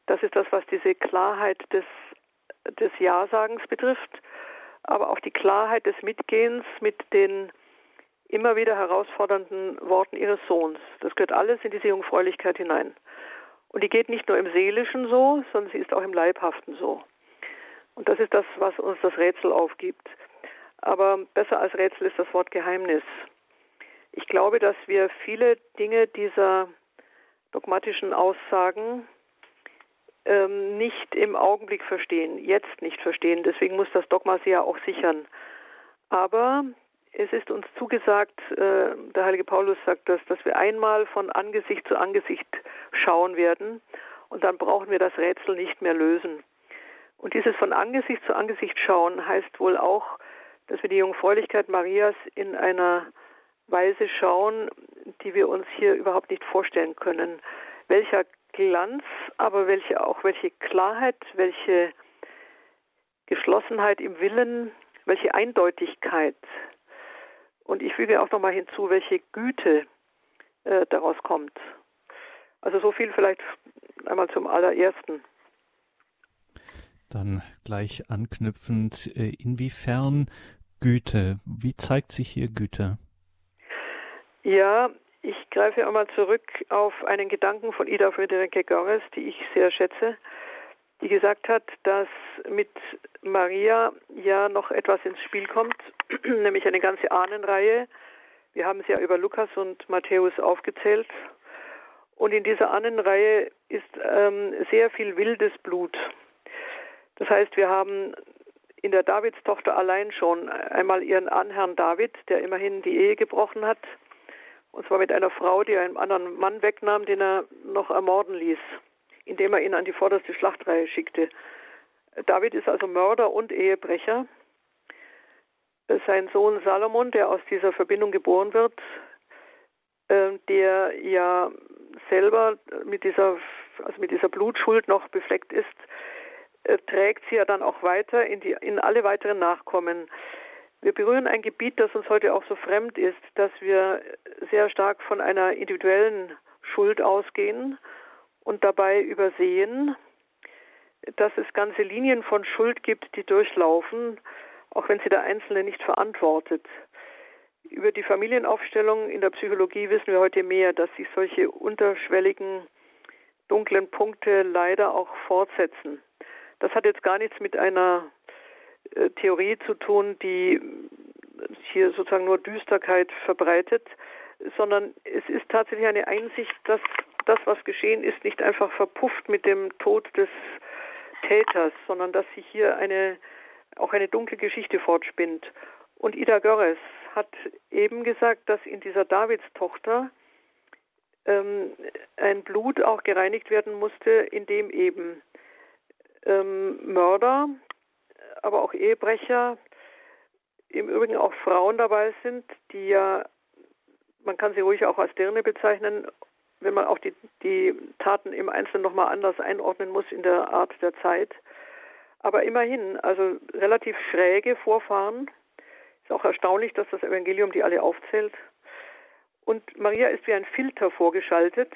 das ist das, was diese Klarheit des, des Ja-Sagens betrifft, aber auch die Klarheit des Mitgehens mit den immer wieder herausfordernden Worten ihres Sohns. Das gehört alles in diese Jungfräulichkeit hinein. Und die geht nicht nur im Seelischen so, sondern sie ist auch im Leibhaften so. Und das ist das, was uns das Rätsel aufgibt. Aber besser als Rätsel ist das Wort Geheimnis. Ich glaube, dass wir viele Dinge dieser dogmatischen Aussagen ähm, nicht im Augenblick verstehen, jetzt nicht verstehen. Deswegen muss das Dogma sie ja auch sichern. Aber es ist uns zugesagt, äh, der heilige Paulus sagt das, dass wir einmal von Angesicht zu Angesicht schauen werden und dann brauchen wir das Rätsel nicht mehr lösen. Und dieses von Angesicht zu Angesicht schauen heißt wohl auch, dass wir die Jungfräulichkeit Marias in einer Weise schauen, die wir uns hier überhaupt nicht vorstellen können. Welcher Glanz, aber welche auch welche Klarheit, welche Geschlossenheit im Willen, welche Eindeutigkeit und ich füge auch nochmal hinzu, welche Güte äh, daraus kommt. Also so viel vielleicht einmal zum allerersten. Dann gleich anknüpfend, äh, inwiefern Güte? Wie zeigt sich hier Güte? Ja, ich greife einmal zurück auf einen Gedanken von Ida Friederike Görres, die ich sehr schätze die gesagt hat, dass mit Maria ja noch etwas ins Spiel kommt, nämlich eine ganze Ahnenreihe. Wir haben es ja über Lukas und Matthäus aufgezählt. Und in dieser Ahnenreihe ist ähm, sehr viel wildes Blut. Das heißt, wir haben in der Davidstochter allein schon einmal ihren Anherrn David, der immerhin die Ehe gebrochen hat, und zwar mit einer Frau, die einen anderen Mann wegnahm, den er noch ermorden ließ indem er ihn an die vorderste Schlachtreihe schickte. David ist also Mörder und Ehebrecher. Sein Sohn Salomon, der aus dieser Verbindung geboren wird, äh, der ja selber mit dieser, also mit dieser Blutschuld noch befleckt ist, trägt sie ja dann auch weiter in, die, in alle weiteren Nachkommen. Wir berühren ein Gebiet, das uns heute auch so fremd ist, dass wir sehr stark von einer individuellen Schuld ausgehen und dabei übersehen, dass es ganze Linien von Schuld gibt, die durchlaufen, auch wenn sie der Einzelne nicht verantwortet. Über die Familienaufstellung in der Psychologie wissen wir heute mehr, dass sich solche unterschwelligen dunklen Punkte leider auch fortsetzen. Das hat jetzt gar nichts mit einer äh, Theorie zu tun, die hier sozusagen nur Düsterkeit verbreitet, sondern es ist tatsächlich eine Einsicht, dass das, was geschehen ist, nicht einfach verpufft mit dem Tod des Täters, sondern dass sich hier eine, auch eine dunkle Geschichte fortspinnt. Und Ida Görres hat eben gesagt, dass in dieser Davidstochter ähm, ein Blut auch gereinigt werden musste, in dem eben ähm, Mörder, aber auch Ehebrecher, im Übrigen auch Frauen dabei sind, die ja, man kann sie ruhig auch als Dirne bezeichnen, wenn man auch die, die Taten im Einzelnen nochmal anders einordnen muss in der Art der Zeit. Aber immerhin, also relativ schräge Vorfahren, Ist auch erstaunlich, dass das Evangelium die alle aufzählt. Und Maria ist wie ein Filter vorgeschaltet.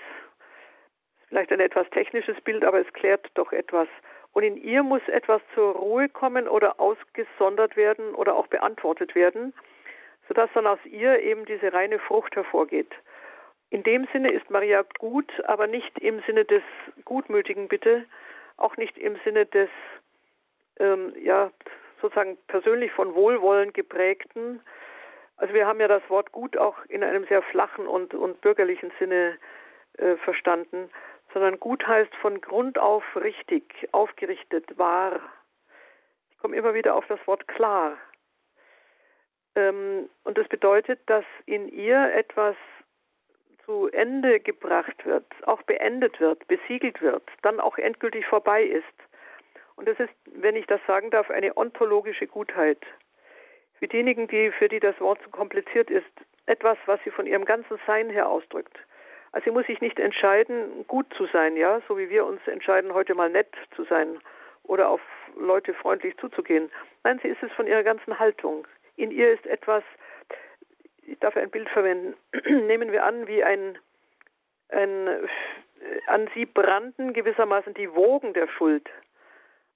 Vielleicht ein etwas technisches Bild, aber es klärt doch etwas. Und in ihr muss etwas zur Ruhe kommen oder ausgesondert werden oder auch beantwortet werden, sodass dann aus ihr eben diese reine Frucht hervorgeht. In dem Sinne ist Maria gut, aber nicht im Sinne des Gutmütigen, bitte, auch nicht im Sinne des, ähm, ja, sozusagen persönlich von Wohlwollen geprägten. Also wir haben ja das Wort gut auch in einem sehr flachen und, und bürgerlichen Sinne äh, verstanden, sondern gut heißt von Grund auf richtig, aufgerichtet, wahr. Ich komme immer wieder auf das Wort klar. Ähm, und das bedeutet, dass in ihr etwas zu Ende gebracht wird, auch beendet wird, besiegelt wird, dann auch endgültig vorbei ist. Und das ist, wenn ich das sagen darf, eine ontologische Gutheit. Für diejenigen, die, für die das Wort zu kompliziert ist, etwas, was sie von ihrem ganzen Sein her ausdrückt. Also sie muss sich nicht entscheiden, gut zu sein, ja, so wie wir uns entscheiden, heute mal nett zu sein oder auf Leute freundlich zuzugehen. Nein, sie ist es von ihrer ganzen Haltung. In ihr ist etwas, ich darf ein Bild verwenden, nehmen wir an, wie ein, ein an sie brannten gewissermaßen die Wogen der Schuld.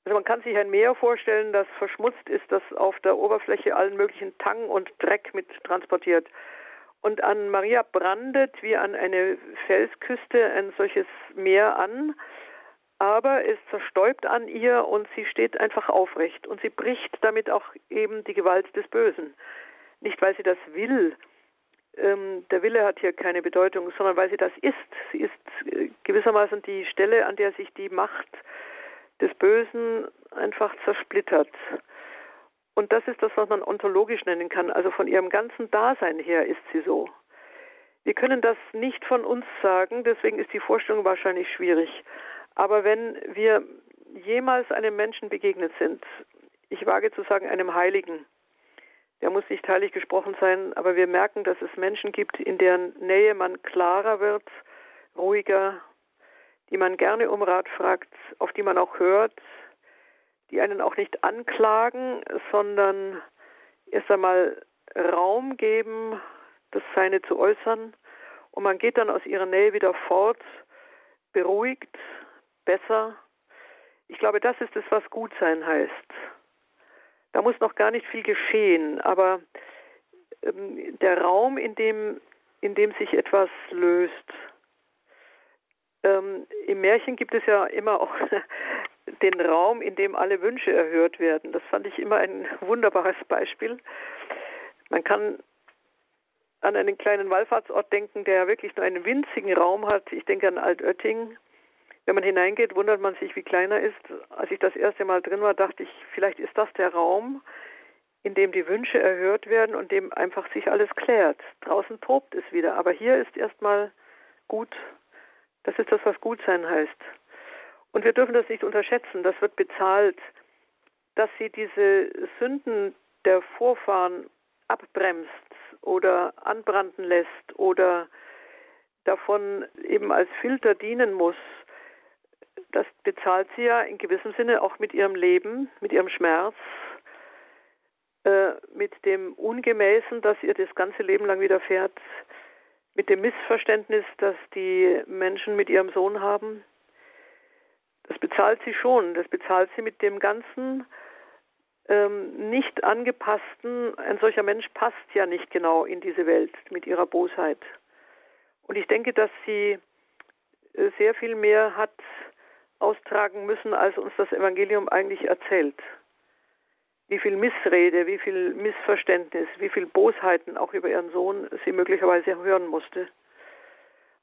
Also man kann sich ein Meer vorstellen, das verschmutzt ist, das auf der Oberfläche allen möglichen Tang und Dreck mit transportiert. Und an Maria brandet wie an eine Felsküste ein solches Meer an, aber es zerstäubt an ihr und sie steht einfach aufrecht und sie bricht damit auch eben die Gewalt des Bösen. Nicht, weil sie das will, ähm, der Wille hat hier keine Bedeutung, sondern weil sie das ist. Sie ist äh, gewissermaßen die Stelle, an der sich die Macht des Bösen einfach zersplittert. Und das ist das, was man ontologisch nennen kann. Also von ihrem ganzen Dasein her ist sie so. Wir können das nicht von uns sagen, deswegen ist die Vorstellung wahrscheinlich schwierig. Aber wenn wir jemals einem Menschen begegnet sind, ich wage zu sagen einem Heiligen, der muss nicht heilig gesprochen sein, aber wir merken, dass es Menschen gibt, in deren Nähe man klarer wird, ruhiger, die man gerne um Rat fragt, auf die man auch hört, die einen auch nicht anklagen, sondern erst einmal Raum geben, das Seine zu äußern. Und man geht dann aus ihrer Nähe wieder fort, beruhigt, besser. Ich glaube, das ist es, was Gutsein heißt. Da muss noch gar nicht viel geschehen, aber ähm, der Raum, in dem, in dem sich etwas löst. Ähm, Im Märchen gibt es ja immer auch den Raum, in dem alle Wünsche erhört werden. Das fand ich immer ein wunderbares Beispiel. Man kann an einen kleinen Wallfahrtsort denken, der wirklich nur einen winzigen Raum hat. Ich denke an Altötting. Wenn man hineingeht, wundert man sich, wie klein er ist. Als ich das erste Mal drin war, dachte ich, vielleicht ist das der Raum, in dem die Wünsche erhört werden und dem einfach sich alles klärt. Draußen tobt es wieder, aber hier ist erstmal gut. Das ist das, was gut sein heißt. Und wir dürfen das nicht unterschätzen. Das wird bezahlt, dass sie diese Sünden der Vorfahren abbremst oder anbranden lässt oder davon eben als Filter dienen muss das bezahlt sie ja in gewissem Sinne auch mit ihrem Leben, mit ihrem Schmerz, äh, mit dem Ungemäßen, das ihr das ganze Leben lang widerfährt, mit dem Missverständnis, das die Menschen mit ihrem Sohn haben. Das bezahlt sie schon. Das bezahlt sie mit dem ganzen ähm, nicht angepassten. Ein solcher Mensch passt ja nicht genau in diese Welt mit ihrer Bosheit. Und ich denke, dass sie äh, sehr viel mehr hat austragen müssen, als uns das Evangelium eigentlich erzählt. Wie viel Missrede, wie viel Missverständnis, wie viel Bosheiten auch über ihren Sohn sie möglicherweise hören musste.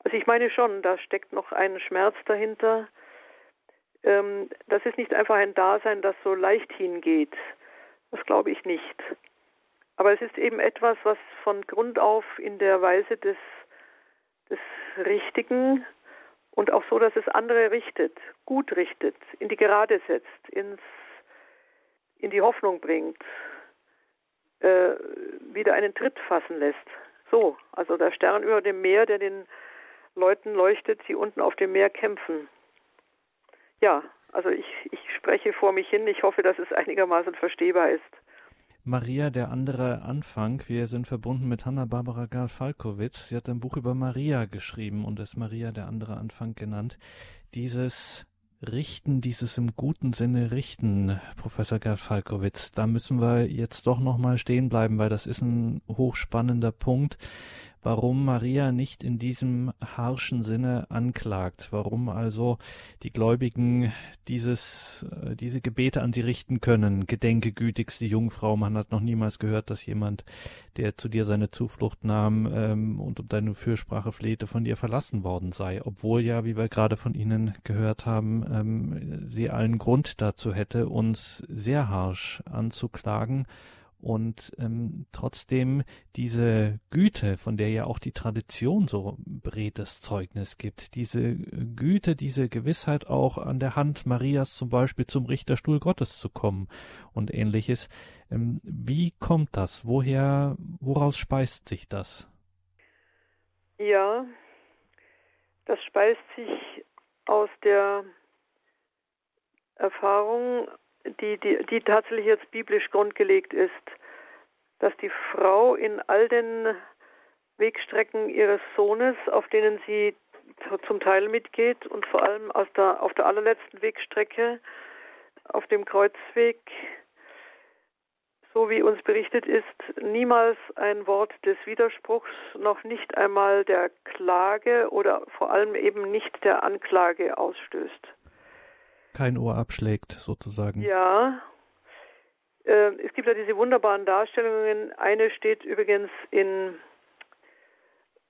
Also ich meine schon, da steckt noch ein Schmerz dahinter. Ähm, das ist nicht einfach ein Dasein, das so leicht hingeht. Das glaube ich nicht. Aber es ist eben etwas, was von Grund auf in der Weise des, des Richtigen und auch so, dass es andere richtet, gut richtet, in die Gerade setzt, ins, in die Hoffnung bringt, äh, wieder einen Tritt fassen lässt. So, also der Stern über dem Meer, der den Leuten leuchtet, die unten auf dem Meer kämpfen. Ja, also ich, ich spreche vor mich hin. Ich hoffe, dass es einigermaßen verstehbar ist. Maria, der andere Anfang. Wir sind verbunden mit Hanna-Barbara Garl-Falkowitz. Sie hat ein Buch über Maria geschrieben und es Maria, der andere Anfang genannt. Dieses Richten, dieses im guten Sinne Richten, Professor Gerd Falkowitz, da müssen wir jetzt doch nochmal stehen bleiben, weil das ist ein hochspannender Punkt warum Maria nicht in diesem harschen Sinne anklagt, warum also die Gläubigen dieses, äh, diese Gebete an sie richten können. Gedenke gütigste Jungfrau, man hat noch niemals gehört, dass jemand, der zu dir seine Zuflucht nahm ähm, und um deine Fürsprache flehte, von dir verlassen worden sei, obwohl ja, wie wir gerade von Ihnen gehört haben, ähm, sie allen Grund dazu hätte, uns sehr harsch anzuklagen und ähm, trotzdem diese Güte, von der ja auch die Tradition so beredtes Zeugnis gibt, diese Güte, diese Gewissheit auch an der Hand Marias zum Beispiel zum Richterstuhl Gottes zu kommen und ähnliches. Ähm, wie kommt das? Woher, woraus speist sich das? Ja, das speist sich aus der Erfahrung die, die, die tatsächlich jetzt biblisch grundgelegt ist, dass die Frau in all den Wegstrecken ihres Sohnes, auf denen sie zum Teil mitgeht und vor allem aus der, auf der allerletzten Wegstrecke, auf dem Kreuzweg, so wie uns berichtet ist, niemals ein Wort des Widerspruchs, noch nicht einmal der Klage oder vor allem eben nicht der Anklage ausstößt kein Ohr abschlägt, sozusagen. Ja. Äh, es gibt ja diese wunderbaren Darstellungen. Eine steht übrigens in,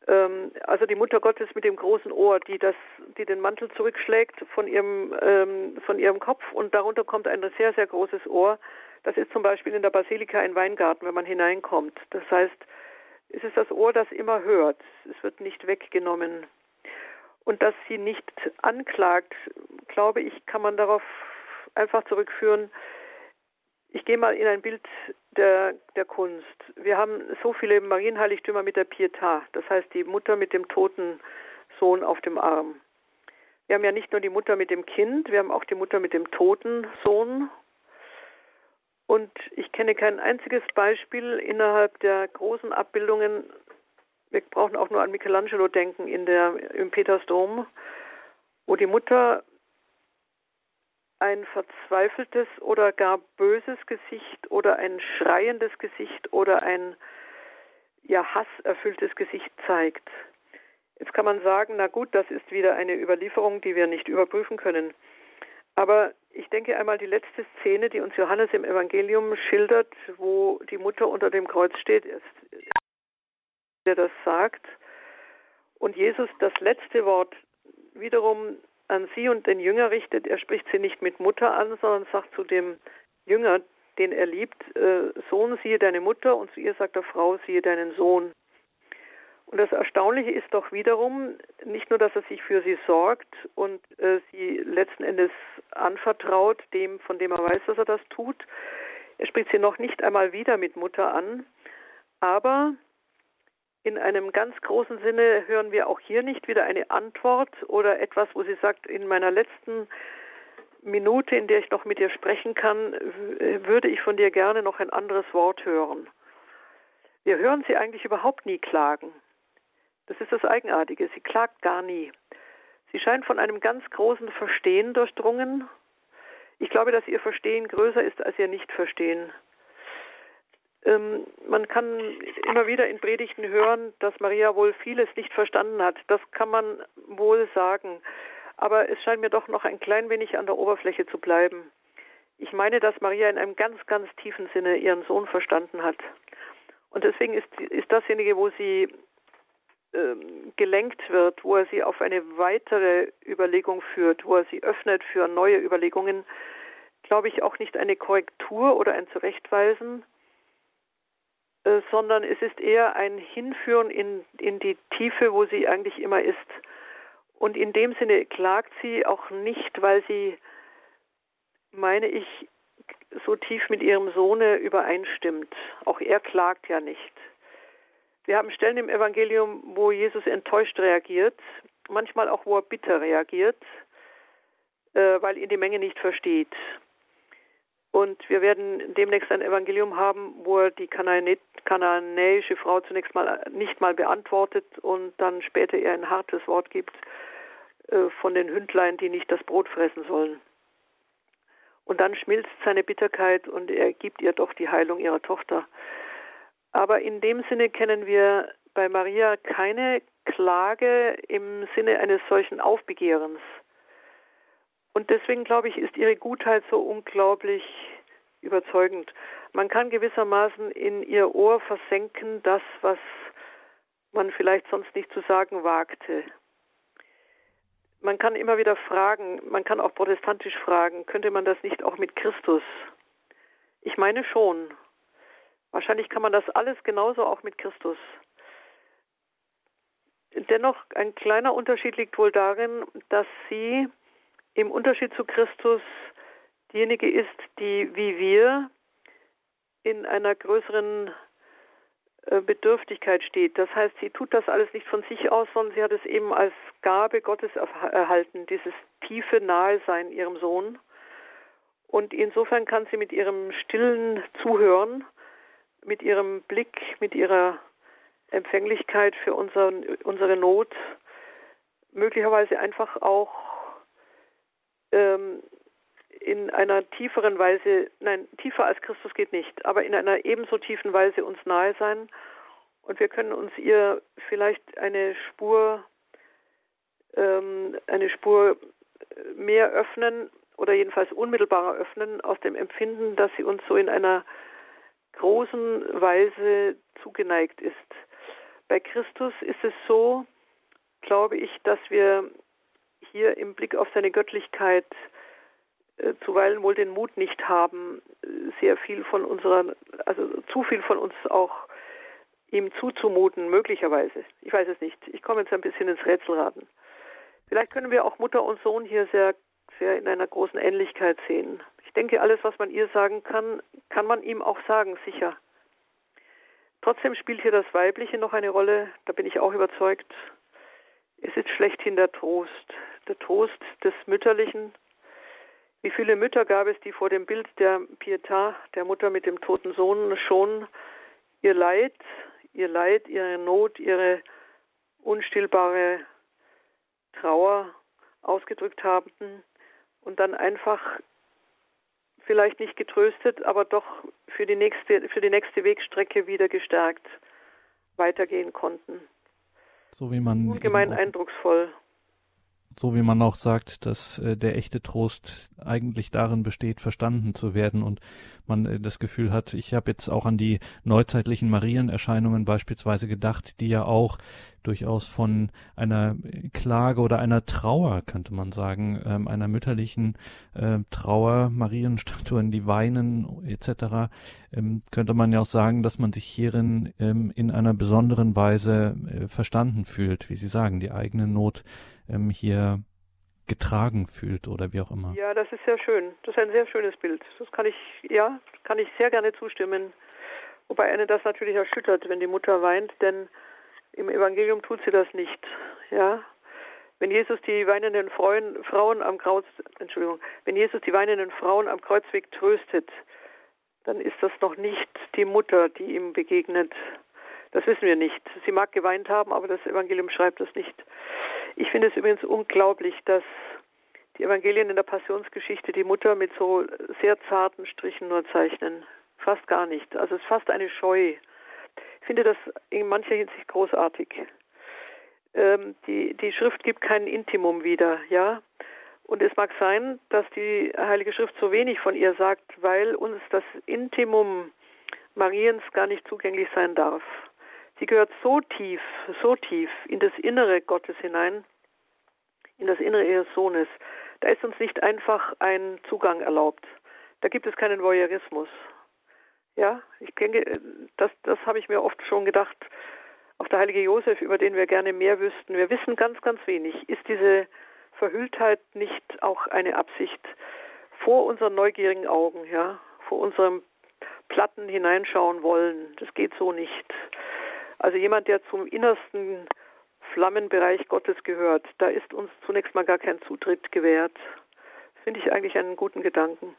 ähm, also die Mutter Gottes mit dem großen Ohr, die das, die den Mantel zurückschlägt von ihrem, ähm, von ihrem Kopf und darunter kommt ein sehr, sehr großes Ohr. Das ist zum Beispiel in der Basilika ein Weingarten, wenn man hineinkommt. Das heißt, es ist das Ohr, das immer hört. Es wird nicht weggenommen und dass sie nicht anklagt, glaube ich, kann man darauf einfach zurückführen. Ich gehe mal in ein Bild der, der Kunst. Wir haben so viele Marienheiligtümer mit der Pietà, das heißt die Mutter mit dem toten Sohn auf dem Arm. Wir haben ja nicht nur die Mutter mit dem Kind, wir haben auch die Mutter mit dem toten Sohn. Und ich kenne kein einziges Beispiel innerhalb der großen Abbildungen wir brauchen auch nur an Michelangelo denken in der, im Petersdom, wo die Mutter ein verzweifeltes oder gar böses Gesicht oder ein schreiendes Gesicht oder ein ja hasserfülltes Gesicht zeigt. Jetzt kann man sagen, na gut, das ist wieder eine Überlieferung, die wir nicht überprüfen können. Aber ich denke einmal die letzte Szene, die uns Johannes im Evangelium schildert, wo die Mutter unter dem Kreuz steht, ist der das sagt. Und Jesus das letzte Wort wiederum an sie und den Jünger richtet. Er spricht sie nicht mit Mutter an, sondern sagt zu dem Jünger, den er liebt, äh, Sohn, siehe deine Mutter und zu ihr sagt er, Frau, siehe deinen Sohn. Und das Erstaunliche ist doch wiederum nicht nur, dass er sich für sie sorgt und äh, sie letzten Endes anvertraut, dem, von dem er weiß, dass er das tut. Er spricht sie noch nicht einmal wieder mit Mutter an, aber in einem ganz großen Sinne hören wir auch hier nicht wieder eine Antwort oder etwas, wo sie sagt, in meiner letzten Minute, in der ich noch mit dir sprechen kann, würde ich von dir gerne noch ein anderes Wort hören. Wir hören sie eigentlich überhaupt nie klagen. Das ist das Eigenartige. Sie klagt gar nie. Sie scheint von einem ganz großen Verstehen durchdrungen. Ich glaube, dass ihr Verstehen größer ist als ihr Nicht-Verstehen. Ähm, man kann immer wieder in Predigten hören, dass Maria wohl vieles nicht verstanden hat. Das kann man wohl sagen. Aber es scheint mir doch noch ein klein wenig an der Oberfläche zu bleiben. Ich meine, dass Maria in einem ganz, ganz tiefen Sinne ihren Sohn verstanden hat. Und deswegen ist, ist dasjenige, wo sie ähm, gelenkt wird, wo er sie auf eine weitere Überlegung führt, wo er sie öffnet für neue Überlegungen, glaube ich, auch nicht eine Korrektur oder ein Zurechtweisen, sondern es ist eher ein Hinführen in, in die Tiefe, wo sie eigentlich immer ist. Und in dem Sinne klagt sie auch nicht, weil sie, meine ich, so tief mit ihrem Sohne übereinstimmt. Auch er klagt ja nicht. Wir haben Stellen im Evangelium, wo Jesus enttäuscht reagiert, manchmal auch, wo er bitter reagiert, äh, weil ihn die Menge nicht versteht. Und wir werden demnächst ein Evangelium haben, wo er die kananäische Frau zunächst mal nicht mal beantwortet und dann später ihr ein hartes Wort gibt äh, von den Hündlein, die nicht das Brot fressen sollen. Und dann schmilzt seine Bitterkeit und er gibt ihr doch die Heilung ihrer Tochter. Aber in dem Sinne kennen wir bei Maria keine Klage im Sinne eines solchen Aufbegehrens. Und deswegen glaube ich, ist ihre Gutheit so unglaublich überzeugend. Man kann gewissermaßen in ihr Ohr versenken, das, was man vielleicht sonst nicht zu sagen wagte. Man kann immer wieder fragen, man kann auch protestantisch fragen, könnte man das nicht auch mit Christus? Ich meine schon. Wahrscheinlich kann man das alles genauso auch mit Christus. Dennoch ein kleiner Unterschied liegt wohl darin, dass sie im Unterschied zu Christus diejenige ist, die wie wir in einer größeren äh, Bedürftigkeit steht. Das heißt, sie tut das alles nicht von sich aus, sondern sie hat es eben als Gabe Gottes erhalten, dieses tiefe Nahesein ihrem Sohn. Und insofern kann sie mit ihrem stillen Zuhören, mit ihrem Blick, mit ihrer Empfänglichkeit für unseren, unsere Not möglicherweise einfach auch ähm, in einer tieferen Weise, nein, tiefer als Christus geht nicht, aber in einer ebenso tiefen Weise uns nahe sein. Und wir können uns ihr vielleicht eine Spur, ähm, eine Spur mehr öffnen oder jedenfalls unmittelbarer öffnen aus dem Empfinden, dass sie uns so in einer großen Weise zugeneigt ist. Bei Christus ist es so, glaube ich, dass wir hier im Blick auf seine Göttlichkeit äh, zuweilen wohl den Mut nicht haben, sehr viel von unserer, also zu viel von uns auch ihm zuzumuten, möglicherweise. Ich weiß es nicht. Ich komme jetzt ein bisschen ins Rätselraten. Vielleicht können wir auch Mutter und Sohn hier sehr, sehr in einer großen Ähnlichkeit sehen. Ich denke, alles, was man ihr sagen kann, kann man ihm auch sagen, sicher. Trotzdem spielt hier das Weibliche noch eine Rolle, da bin ich auch überzeugt. Es ist schlechthin der Trost, der Trost des Mütterlichen, wie viele Mütter gab es, die vor dem Bild der Pietà, der Mutter mit dem toten Sohn, schon ihr Leid, ihr Leid, ihre Not, ihre unstillbare Trauer ausgedrückt haben und dann einfach vielleicht nicht getröstet, aber doch für die nächste, für die nächste Wegstrecke wieder gestärkt weitergehen konnten. So wie man ungemein eindrucksvoll so wie man auch sagt, dass äh, der echte Trost eigentlich darin besteht, verstanden zu werden und man äh, das Gefühl hat, ich habe jetzt auch an die neuzeitlichen Marienerscheinungen beispielsweise gedacht, die ja auch durchaus von einer Klage oder einer Trauer, könnte man sagen, ähm, einer mütterlichen äh, Trauer, Marienstatuen, die weinen etc., ähm, könnte man ja auch sagen, dass man sich hierin ähm, in einer besonderen Weise äh, verstanden fühlt, wie Sie sagen, die eigene Not ähm, hier getragen fühlt oder wie auch immer. Ja, das ist sehr schön. Das ist ein sehr schönes Bild. Das kann ich, ja, kann ich sehr gerne zustimmen. Wobei eine das natürlich erschüttert, wenn die Mutter weint, denn im Evangelium tut sie das nicht. Ja, wenn Jesus die weinenden Frauen, Frauen am Kreuz, Entschuldigung, wenn Jesus die weinenden Frauen am Kreuzweg tröstet, dann ist das noch nicht die Mutter, die ihm begegnet. Das wissen wir nicht. Sie mag geweint haben, aber das Evangelium schreibt das nicht. Ich finde es übrigens unglaublich, dass die Evangelien in der Passionsgeschichte die Mutter mit so sehr zarten Strichen nur zeichnen. Fast gar nicht. Also es ist fast eine Scheu. Ich finde das in mancher Hinsicht großartig. Ähm, die, die Schrift gibt kein Intimum wieder, ja. Und es mag sein, dass die Heilige Schrift so wenig von ihr sagt, weil uns das Intimum Mariens gar nicht zugänglich sein darf. Sie gehört so tief, so tief in das Innere Gottes hinein, in das Innere ihres Sohnes. Da ist uns nicht einfach ein Zugang erlaubt. Da gibt es keinen Voyeurismus. Ja, ich denke, das, das habe ich mir oft schon gedacht. Auch der heilige Josef, über den wir gerne mehr wüssten. Wir wissen ganz, ganz wenig. Ist diese Verhülltheit nicht auch eine Absicht vor unseren neugierigen Augen, ja, vor unserem Platten hineinschauen wollen? Das geht so nicht. Also jemand, der zum innersten Flammenbereich Gottes gehört, da ist uns zunächst mal gar kein Zutritt gewährt. Finde ich eigentlich einen guten Gedanken.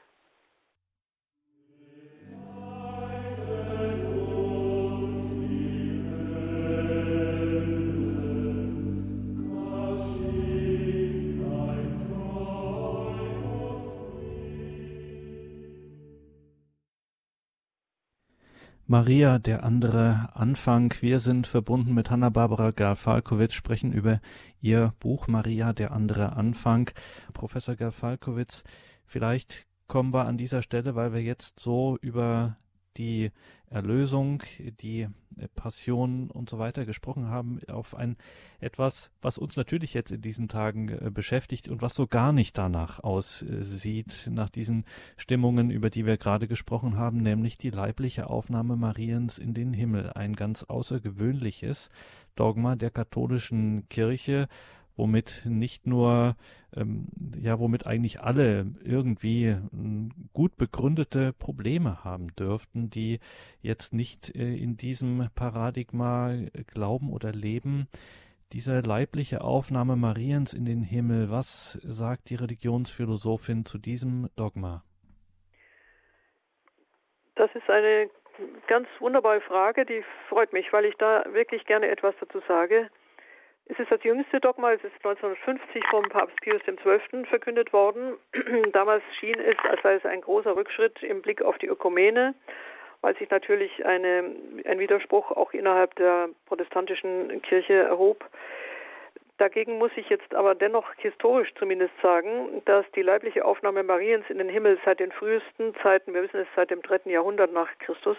Maria, der andere Anfang. Wir sind verbunden mit Hanna-Barbara Gerl-Falkowitz, sprechen über ihr Buch Maria, der andere Anfang. Professor Gerl-Falkowitz, vielleicht kommen wir an dieser Stelle, weil wir jetzt so über die Erlösung, die Passion und so weiter gesprochen haben, auf ein etwas, was uns natürlich jetzt in diesen Tagen äh, beschäftigt und was so gar nicht danach aussieht, nach diesen Stimmungen, über die wir gerade gesprochen haben, nämlich die leibliche Aufnahme Mariens in den Himmel, ein ganz außergewöhnliches Dogma der katholischen Kirche womit nicht nur, ähm, ja, womit eigentlich alle irgendwie ähm, gut begründete Probleme haben dürften, die jetzt nicht äh, in diesem Paradigma glauben oder leben. Diese leibliche Aufnahme Mariens in den Himmel, was sagt die Religionsphilosophin zu diesem Dogma? Das ist eine ganz wunderbare Frage, die freut mich, weil ich da wirklich gerne etwas dazu sage. Es ist das jüngste Dogma, es ist 1950 vom Papst Pius XII. verkündet worden. Damals schien es, als sei es ein großer Rückschritt im Blick auf die Ökumene, weil sich natürlich eine, ein Widerspruch auch innerhalb der protestantischen Kirche erhob. Dagegen muss ich jetzt aber dennoch historisch zumindest sagen, dass die leibliche Aufnahme Mariens in den Himmel seit den frühesten Zeiten, wir wissen es seit dem dritten Jahrhundert nach Christus,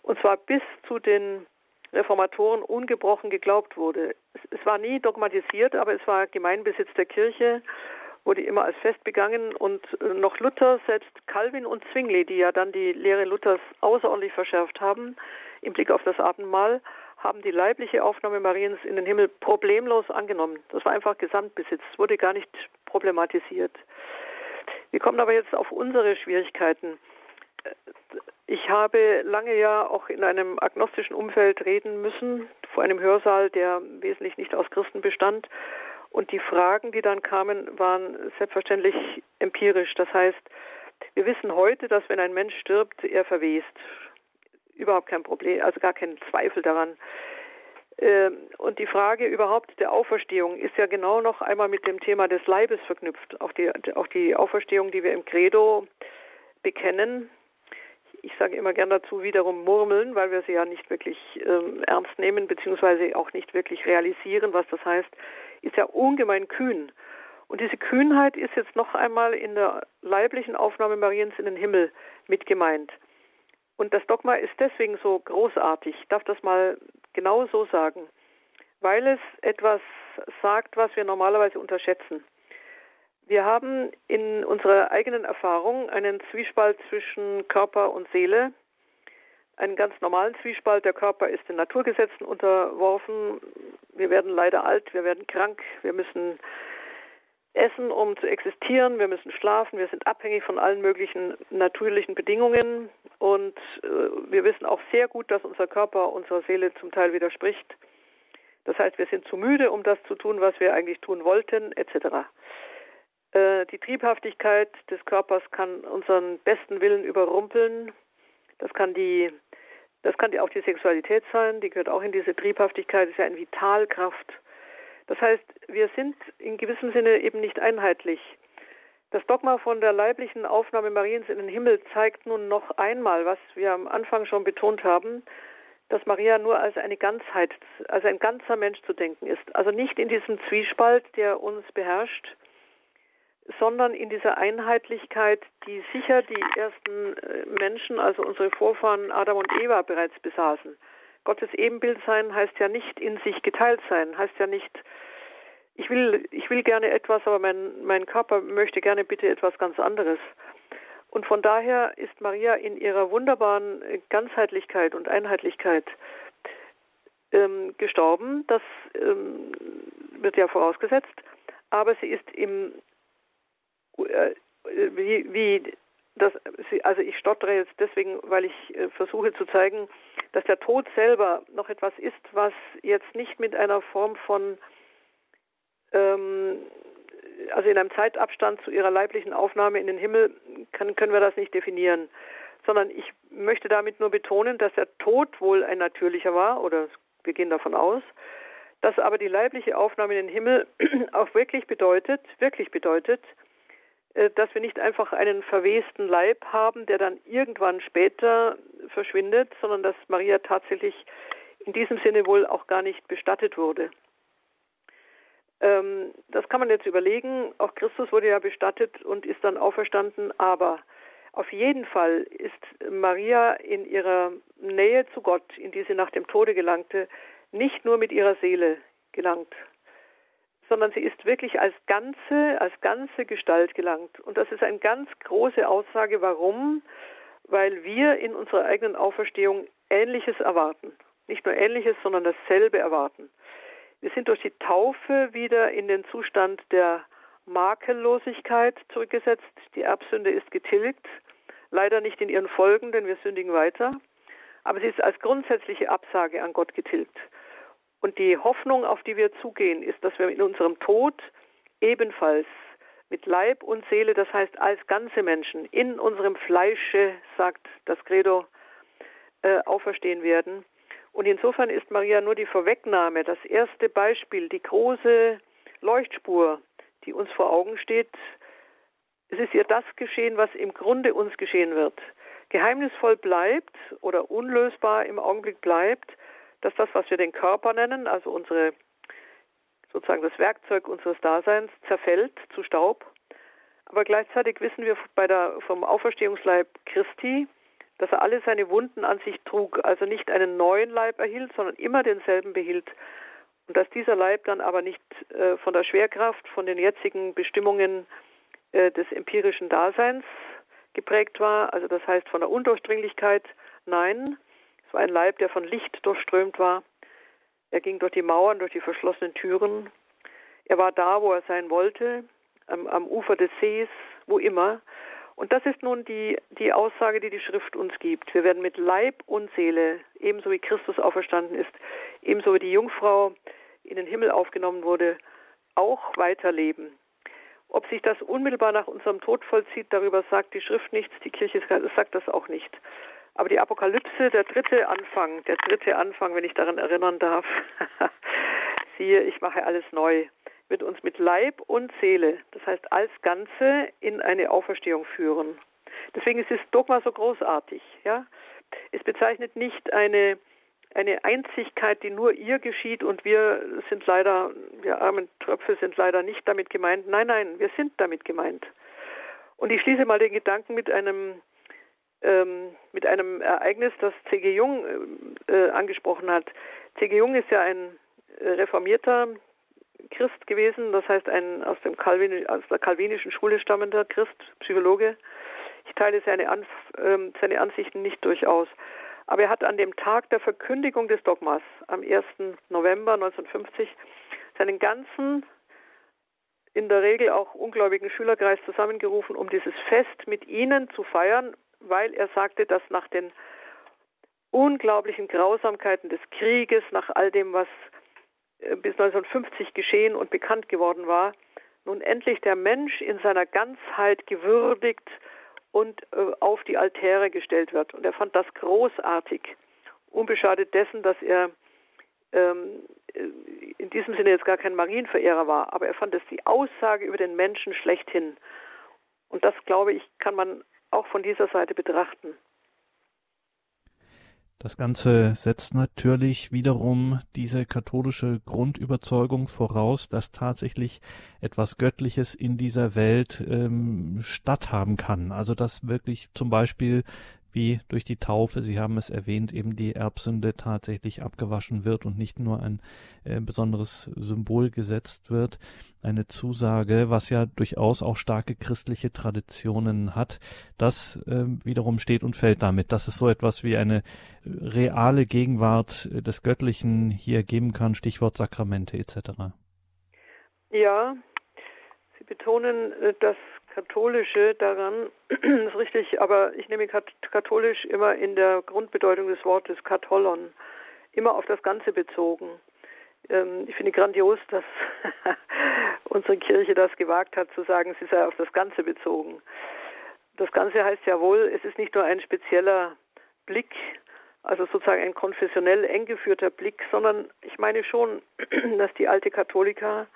und zwar bis zu den Reformatoren ungebrochen geglaubt wurde. Es, es, war nie dogmatisiert, aber es war Gemeinbesitz der Kirche, wurde immer als Fest begangen und äh, noch Luther, selbst Calvin und Zwingli, die ja dann die Lehre Luthers außerordentlich verschärft haben im Blick auf das Abendmahl, haben die leibliche Aufnahme Mariens in den Himmel problemlos angenommen. Das war einfach Gesamtbesitz, wurde gar nicht problematisiert. Wir kommen aber jetzt auf unsere Schwierigkeiten. Ich habe lange ja auch in einem agnostischen Umfeld reden müssen, vor einem Hörsaal, der wesentlich nicht aus Christen bestand. Und die Fragen, die dann kamen, waren selbstverständlich empirisch. Das heißt, wir wissen heute, dass wenn ein Mensch stirbt, er verwest. Überhaupt kein Problem, also gar kein Zweifel daran. Ähm, und die Frage überhaupt der Auferstehung ist ja genau noch einmal mit dem Thema des Leibes verknüpft. Auch die, auch die Auferstehung, die wir im Credo bekennen, ich sage immer gern dazu wiederum murmeln, weil wir sie ja nicht wirklich ähm, ernst nehmen, beziehungsweise auch nicht wirklich realisieren, was das heißt, ist ja ungemein kühn. Und diese Kühnheit ist jetzt noch einmal in der leiblichen Aufnahme Mariens in den Himmel mit gemeint. Und das Dogma ist deswegen so großartig, ich darf das mal genau so sagen, weil es etwas sagt, was wir normalerweise unterschätzen. Wir haben in unserer eigenen Erfahrung einen Zwiespalt zwischen Körper und Seele, einen ganz normalen Zwiespalt. Der Körper ist den Naturgesetzen unterworfen. Wir werden leider alt, wir werden krank, wir müssen essen, um zu existieren, wir müssen schlafen, wir sind abhängig von allen möglichen natürlichen Bedingungen und äh, wir wissen auch sehr gut, dass unser Körper unserer Seele zum Teil widerspricht. Das heißt, wir sind zu müde, um das zu tun, was wir eigentlich tun wollten, etc. Äh, die Triebhaftigkeit des Körpers kann unseren besten Willen überrumpeln. Das kann die, das kann auch die Sexualität sein. Die gehört auch in diese Triebhaftigkeit. Das ist ja eine Vitalkraft. Das heißt, wir sind in gewissem Sinne eben nicht einheitlich. Das Dogma von der leiblichen Aufnahme Mariens in den Himmel zeigt nun noch einmal, was wir am Anfang schon betont haben, dass Maria nur als eine Ganzheit, als ein ganzer Mensch zu denken ist. Also nicht in diesem Zwiespalt, der uns beherrscht, sondern in dieser Einheitlichkeit, die sicher die ersten äh, Menschen, also unsere Vorfahren Adam und Eva bereits besaßen. Gottes Ebenbild sein heißt ja nicht in sich geteilt sein, heißt ja nicht, ich will, ich will gerne etwas, aber mein, mein Körper möchte gerne bitte etwas ganz anderes. Und von daher ist Maria in ihrer wunderbaren Ganzheitlichkeit und Einheitlichkeit ähm, gestorben. Das ähm, wird ja vorausgesetzt. Aber sie ist im äh, wie, wie das, also ich stottere jetzt deswegen, weil ich äh, versuche zu zeigen, dass der Tod selber noch etwas ist, was jetzt nicht mit einer Form von, ähm, also in einem Zeitabstand zu ihrer leiblichen Aufnahme in den Himmel, kann, können wir das nicht definieren, sondern ich möchte damit nur betonen, dass der Tod wohl ein natürlicher war, oder wir gehen davon aus, dass aber die leibliche Aufnahme in den Himmel auch wirklich bedeutet, wirklich bedeutet, äh, dass wir nicht einfach einen verwesten Leib haben, der dann irgendwann später verschwindet, sondern dass Maria tatsächlich in diesem Sinne wohl auch gar nicht bestattet wurde. Ähm, das kann man jetzt überlegen. Auch Christus wurde ja bestattet und ist dann auferstanden, aber auf jeden Fall ist Maria in ihrer Nähe zu Gott, in die sie nach dem Tode gelangte, nicht nur mit ihrer Seele gelangt, sondern sie ist wirklich als ganze, als ganze Gestalt gelangt. Und das ist eine ganz große Aussage. Warum? Weil wir in unserer eigenen Auferstehung Ähnliches erwarten. Nicht nur Ähnliches, sondern dasselbe erwarten. Wir sind durch die Taufe wieder in den Zustand der Makellosigkeit zurückgesetzt. Die Erbsünde ist getilgt. Leider nicht in ihren Folgen, denn wir sündigen weiter. Aber sie ist als grundsätzliche Absage an Gott getilgt. Und die Hoffnung, auf die wir zugehen, ist, dass wir in unserem Tod ebenfalls mit Leib und Seele, das heißt als ganze Menschen, in unserem Fleische, sagt das Credo, äh, auferstehen werden. Und insofern ist Maria nur die Vorwegnahme, das erste Beispiel, die große Leuchtspur, die uns vor Augen steht. Es ist ihr das geschehen, was im Grunde uns geschehen wird. Geheimnisvoll bleibt oder unlösbar im Augenblick bleibt, dass das, was wir den Körper nennen, also unsere sozusagen das Werkzeug unseres Daseins, zerfällt zu Staub. Aber gleichzeitig wissen wir bei der, vom Auferstehungsleib Christi, dass er alle seine Wunden an sich trug, also nicht einen neuen Leib erhielt, sondern immer denselben behielt. Und dass dieser Leib dann aber nicht äh, von der Schwerkraft, von den jetzigen Bestimmungen äh, des empirischen Daseins geprägt war, also das heißt von der Undurchdringlichkeit, nein, es war ein Leib, der von Licht durchströmt war. Er ging durch die Mauern, durch die verschlossenen Türen. Er war da, wo er sein wollte, am, am Ufer des Sees, wo immer. Und das ist nun die, die Aussage, die die Schrift uns gibt. Wir werden mit Leib und Seele, ebenso wie Christus auferstanden ist, ebenso wie die Jungfrau in den Himmel aufgenommen wurde, auch weiterleben. Ob sich das unmittelbar nach unserem Tod vollzieht, darüber sagt die Schrift nichts, die Kirche sagt das auch nicht. Aber die Apokalypse, der dritte Anfang, der dritte Anfang, wenn ich daran erinnern darf, siehe, ich mache alles neu, wird uns mit Leib und Seele, das heißt als Ganze, in eine Auferstehung führen. Deswegen ist das Dogma so großartig. Ja? Es bezeichnet nicht eine, eine Einzigkeit, die nur ihr geschieht und wir sind leider, wir armen Tröpfe sind leider nicht damit gemeint. Nein, nein, wir sind damit gemeint. Und ich schließe mal den Gedanken mit einem ähm, mit einem Ereignis, das C.G. Jung äh, äh angesprochen hat. C.G. Jung ist ja ein äh, reformierter Christ gewesen, das heißt ein aus, dem Calvin, aus der calvinischen Schule stammender Christ, Psychologe. Ich teile seine, Anf äh, seine Ansichten nicht durchaus. Aber er hat an dem Tag der Verkündigung des Dogmas, am 1. November 1950, seinen ganzen in der Regel auch ungläubigen Schülerkreis zusammengerufen, um dieses Fest mit ihnen zu feiern weil er sagte, dass nach den unglaublichen Grausamkeiten des Krieges, nach all dem, was äh, bis 1950 geschehen und bekannt geworden war, nun endlich der Mensch in seiner Ganzheit gewürdigt und äh, auf die Altäre gestellt wird. Und er fand das großartig, unbeschadet dessen, dass er ähm, äh, in diesem Sinne jetzt gar kein Marienverehrer war, aber er fand es die Aussage über den Menschen schlechthin. Und das, glaube ich, kann man auch von dieser Seite betrachten. Das Ganze setzt natürlich wiederum diese katholische Grundüberzeugung voraus, dass tatsächlich etwas Göttliches in dieser Welt ähm, statthaben kann. Also dass wirklich zum Beispiel wie durch die Taufe, Sie haben es erwähnt, eben die Erbsünde tatsächlich abgewaschen wird und nicht nur ein äh, besonderes Symbol gesetzt wird, eine Zusage, was ja durchaus auch starke christliche Traditionen hat. Das äh, wiederum steht und fällt damit, dass es so etwas wie eine reale Gegenwart des Göttlichen hier geben kann, Stichwort Sakramente etc. Ja, Sie betonen äh, das Katholische daran, ist richtig, aber ich nehme katholisch immer in der Grundbedeutung des Wortes Katholon, immer auf das Ganze bezogen. Ähm, ich finde grandios, dass unsere Kirche das gewagt hat, zu sagen, sie sei auf das Ganze bezogen. Das Ganze heißt ja wohl, es ist nicht nur ein spezieller Blick, also sozusagen ein konfessionell eng geführter Blick, sondern ich meine schon, dass die alte Katholika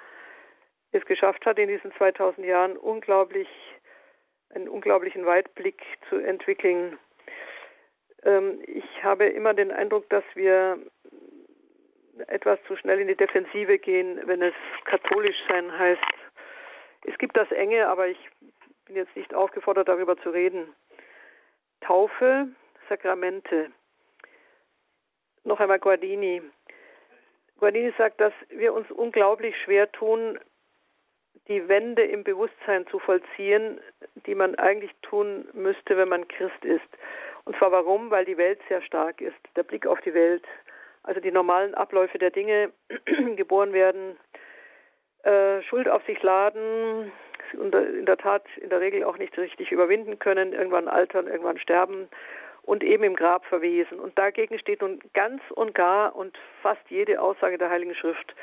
es geschafft hat, in diesen 2000 Jahren unglaublich einen unglaublichen Weitblick zu entwickeln. Ähm, ich habe immer den Eindruck, dass wir etwas zu schnell in die Defensive gehen, wenn es katholisch sein heißt. Es gibt das Enge, aber ich bin jetzt nicht aufgefordert, darüber zu reden. Taufe, Sakramente. Noch einmal Guardini. Guardini sagt, dass wir uns unglaublich schwer tun, die Wende im Bewusstsein zu vollziehen, die man eigentlich tun müsste, wenn man Christ ist. Und zwar warum? Weil die Welt sehr stark ist. Der Blick auf die Welt, also die normalen Abläufe der Dinge, geboren werden, äh, Schuld auf sich laden, in der Tat in der Regel auch nicht richtig überwinden können, irgendwann altern, irgendwann sterben und eben im Grab verwesen. Und dagegen steht nun ganz und gar und fast jede Aussage der Heiligen Schrift.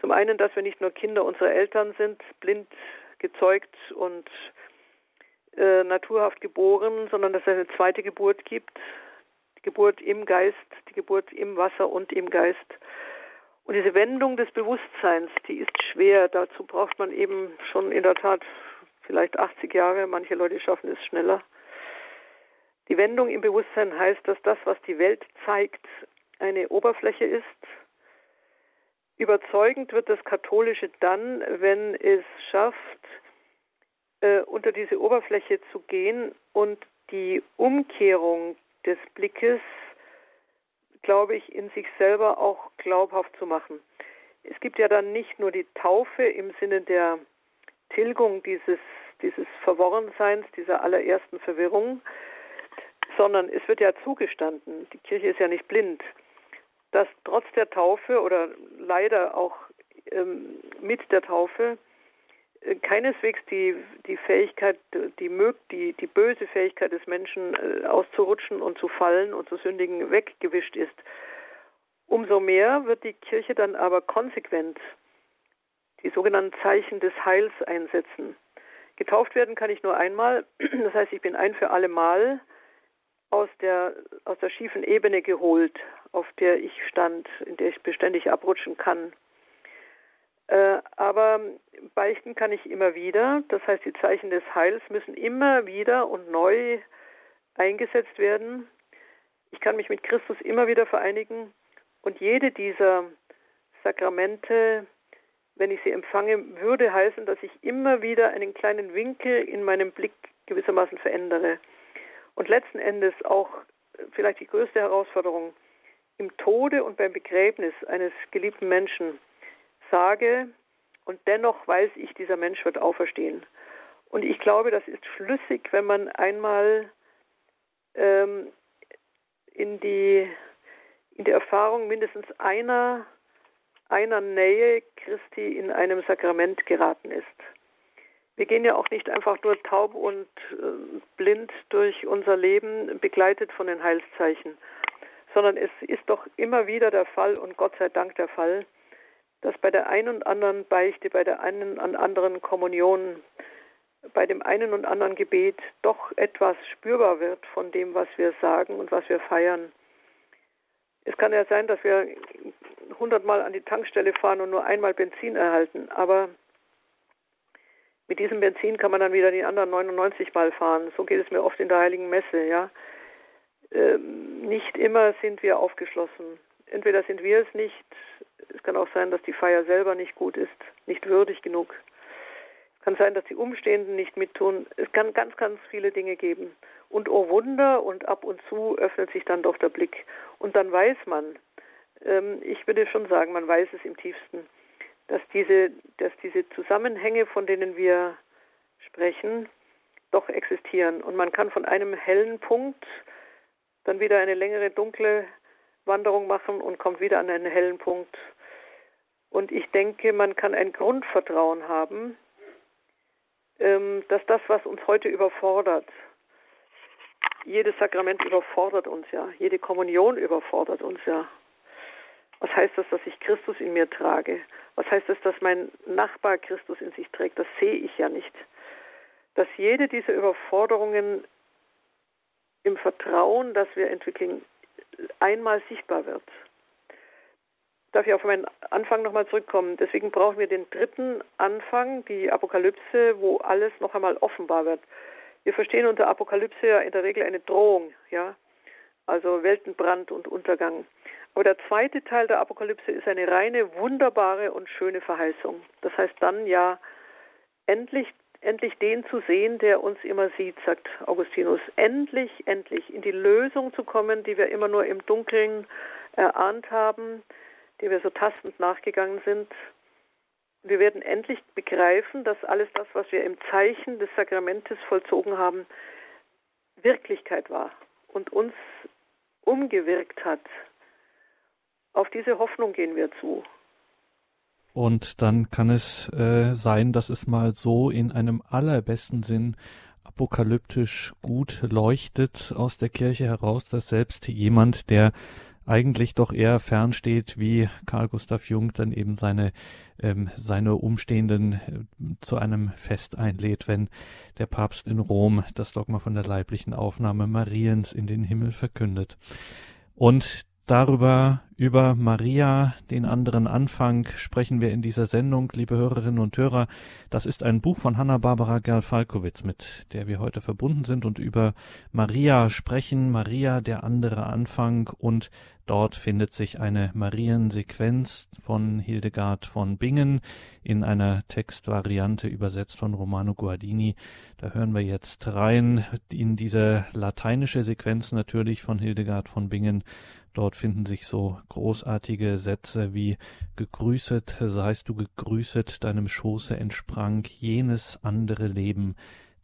Zum einen, dass wir nicht nur Kinder unserer Eltern sind, blind gezeugt und äh, naturhaft geboren, sondern dass es eine zweite Geburt gibt, die Geburt im Geist, die Geburt im Wasser und im Geist. Und diese Wendung des Bewusstseins, die ist schwer. Dazu braucht man eben schon in der Tat vielleicht 80 Jahre. Manche Leute schaffen es schneller. Die Wendung im Bewusstsein heißt, dass das, was die Welt zeigt, eine Oberfläche ist. Überzeugend wird das Katholische dann, wenn es schafft, äh, unter diese Oberfläche zu gehen und die Umkehrung des Blickes glaube ich, in sich selber auch glaubhaft zu machen. Es gibt ja dann nicht nur die Taufe im Sinne der Tilgung dieses, dieses Verworrenseins, dieser allerersten Verwirrung, sondern es wird ja zugestanden, die Kirche ist ja nicht blind, dass trotz der Taufe oder leider auch ähm, mit der Taufe keineswegs die, die Fähigkeit, die, die, die böse Fähigkeit des Menschen äh, auszurutschen und zu fallen und zu sündigen weggewischt ist. Umso mehr wird die Kirche dann aber konsequent die sogenannten Zeichen des Heils einsetzen. Getauft werden kann ich nur einmal, das heißt, ich bin ein für alle Mal aus der, aus der schiefen Ebene geholt, auf der ich stand, in der ich beständig abrutschen kann. Äh, aber beichten kann ich immer wieder. Das heißt, die Zeichen des Heils müssen immer wieder und neu eingesetzt werden. Ich kann mich mit Christus immer wieder vereinigen und jede dieser Sakramente, wenn ich sie empfange, würde heißen, dass ich immer wieder einen kleinen Winkel in meinem Blick gewissermaßen verändere. Und letzten Endes auch vielleicht die größte Herausforderung im Tode und beim Begräbnis eines geliebten Menschen sage und dennoch weiß ich, dieser Mensch wird auferstehen. Und ich glaube, das ist schlüssig, wenn man einmal ähm, in die in der Erfahrung mindestens einer einer Nähe Christi in einem Sakrament geraten ist. Wir gehen ja auch nicht einfach nur taub und äh, blind durch unser Leben, begleitet von den Heilszeichen, sondern es ist doch immer wieder der Fall und Gott sei Dank der Fall, dass bei der einen und anderen Beichte, bei der einen und anderen Kommunion, bei dem einen und anderen Gebet doch etwas spürbar wird von dem, was wir sagen und was wir feiern. Es kann ja sein, dass wir hundertmal an die Tankstelle fahren und nur einmal Benzin erhalten, aber mit diesem Benzin kann man dann wieder die anderen 99 Mal fahren. So geht es mir oft in der Heiligen Messe, ja. Ähm, nicht immer sind wir aufgeschlossen. Entweder sind wir es nicht, es kann auch sein, dass die Feier selber nicht gut ist, nicht würdig genug. Es kann sein, dass die Umstehenden nicht mittun. Es kann ganz, ganz viele Dinge geben. Und oh Wunder, und ab und zu öffnet sich dann doch der Blick. Und dann weiß man, ähm, ich würde schon sagen, man weiß es im tiefsten, dass diese, dass diese Zusammenhänge, von denen wir sprechen, doch existieren. Und man kann von einem hellen Punkt dann wieder eine längere dunkle Wanderung machen und kommt wieder an einen hellen Punkt. Und ich denke, man kann ein Grundvertrauen haben, ähm, dass das, was uns heute überfordert, jedes Sakrament überfordert uns ja, jede Kommunion überfordert uns ja. Was heißt das, dass ich Christus in mir trage? Was heißt das, dass mein Nachbar Christus in sich trägt? Das sehe ich ja nicht. Dass jede dieser Überforderungen im Vertrauen, das wir entwickeln, einmal sichtbar wird. Darf ich auf meinen Anfang nochmal zurückkommen? Deswegen brauchen wir den dritten Anfang, die Apokalypse, wo alles noch einmal offenbar wird. Wir verstehen unter Apokalypse ja in der Regel eine Drohung, ja, also Weltenbrand und Untergang. Aber der zweite Teil der Apokalypse ist eine reine, wunderbare und schöne Verheißung. Das heißt dann ja, endlich, endlich den zu sehen, der uns immer sieht, sagt Augustinus. Endlich, endlich in die Lösung zu kommen, die wir immer nur im Dunkeln erahnt haben, die wir so tastend nachgegangen sind. Wir werden endlich begreifen, dass alles das, was wir im Zeichen des Sakramentes vollzogen haben, Wirklichkeit war und uns umgewirkt hat auf diese Hoffnung gehen wir zu. Und dann kann es äh, sein, dass es mal so in einem allerbesten Sinn apokalyptisch gut leuchtet aus der Kirche heraus, dass selbst jemand, der eigentlich doch eher fernsteht, wie Karl Gustav Jung dann eben seine ähm, seine Umstehenden äh, zu einem Fest einlädt, wenn der Papst in Rom das Dogma von der leiblichen Aufnahme Mariens in den Himmel verkündet. Und Darüber, über Maria, den anderen Anfang, sprechen wir in dieser Sendung, liebe Hörerinnen und Hörer. Das ist ein Buch von Hanna-Barbara Gerl-Falkowitz, mit der wir heute verbunden sind und über Maria sprechen. Maria, der andere Anfang und dort findet sich eine Mariensequenz von Hildegard von Bingen in einer Textvariante übersetzt von Romano Guardini. Da hören wir jetzt rein in diese lateinische Sequenz natürlich von Hildegard von Bingen Dort finden sich so großartige Sätze wie Gegrüßet seist du gegrüßet, deinem Schoße entsprang jenes andere Leben,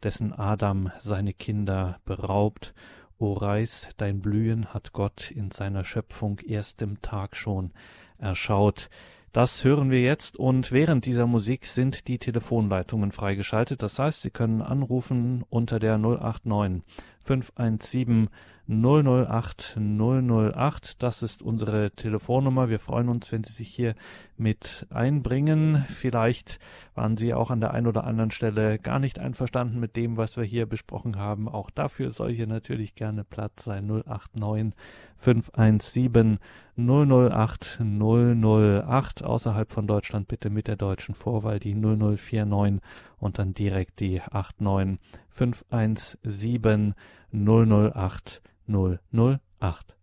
dessen Adam seine Kinder beraubt. O Reis, dein Blühen hat Gott in seiner Schöpfung erstem Tag schon erschaut. Das hören wir jetzt und während dieser Musik sind die Telefonleitungen freigeschaltet. Das heißt, Sie können anrufen unter der 089 517 008 008. Das ist unsere Telefonnummer. Wir freuen uns, wenn Sie sich hier mit einbringen. Vielleicht waren Sie auch an der einen oder anderen Stelle gar nicht einverstanden mit dem, was wir hier besprochen haben. Auch dafür soll hier natürlich gerne Platz sein. 089 517 008 008. Außerhalb von Deutschland bitte mit der deutschen Vorwahl die 0049 und dann direkt die 89 517 008 008.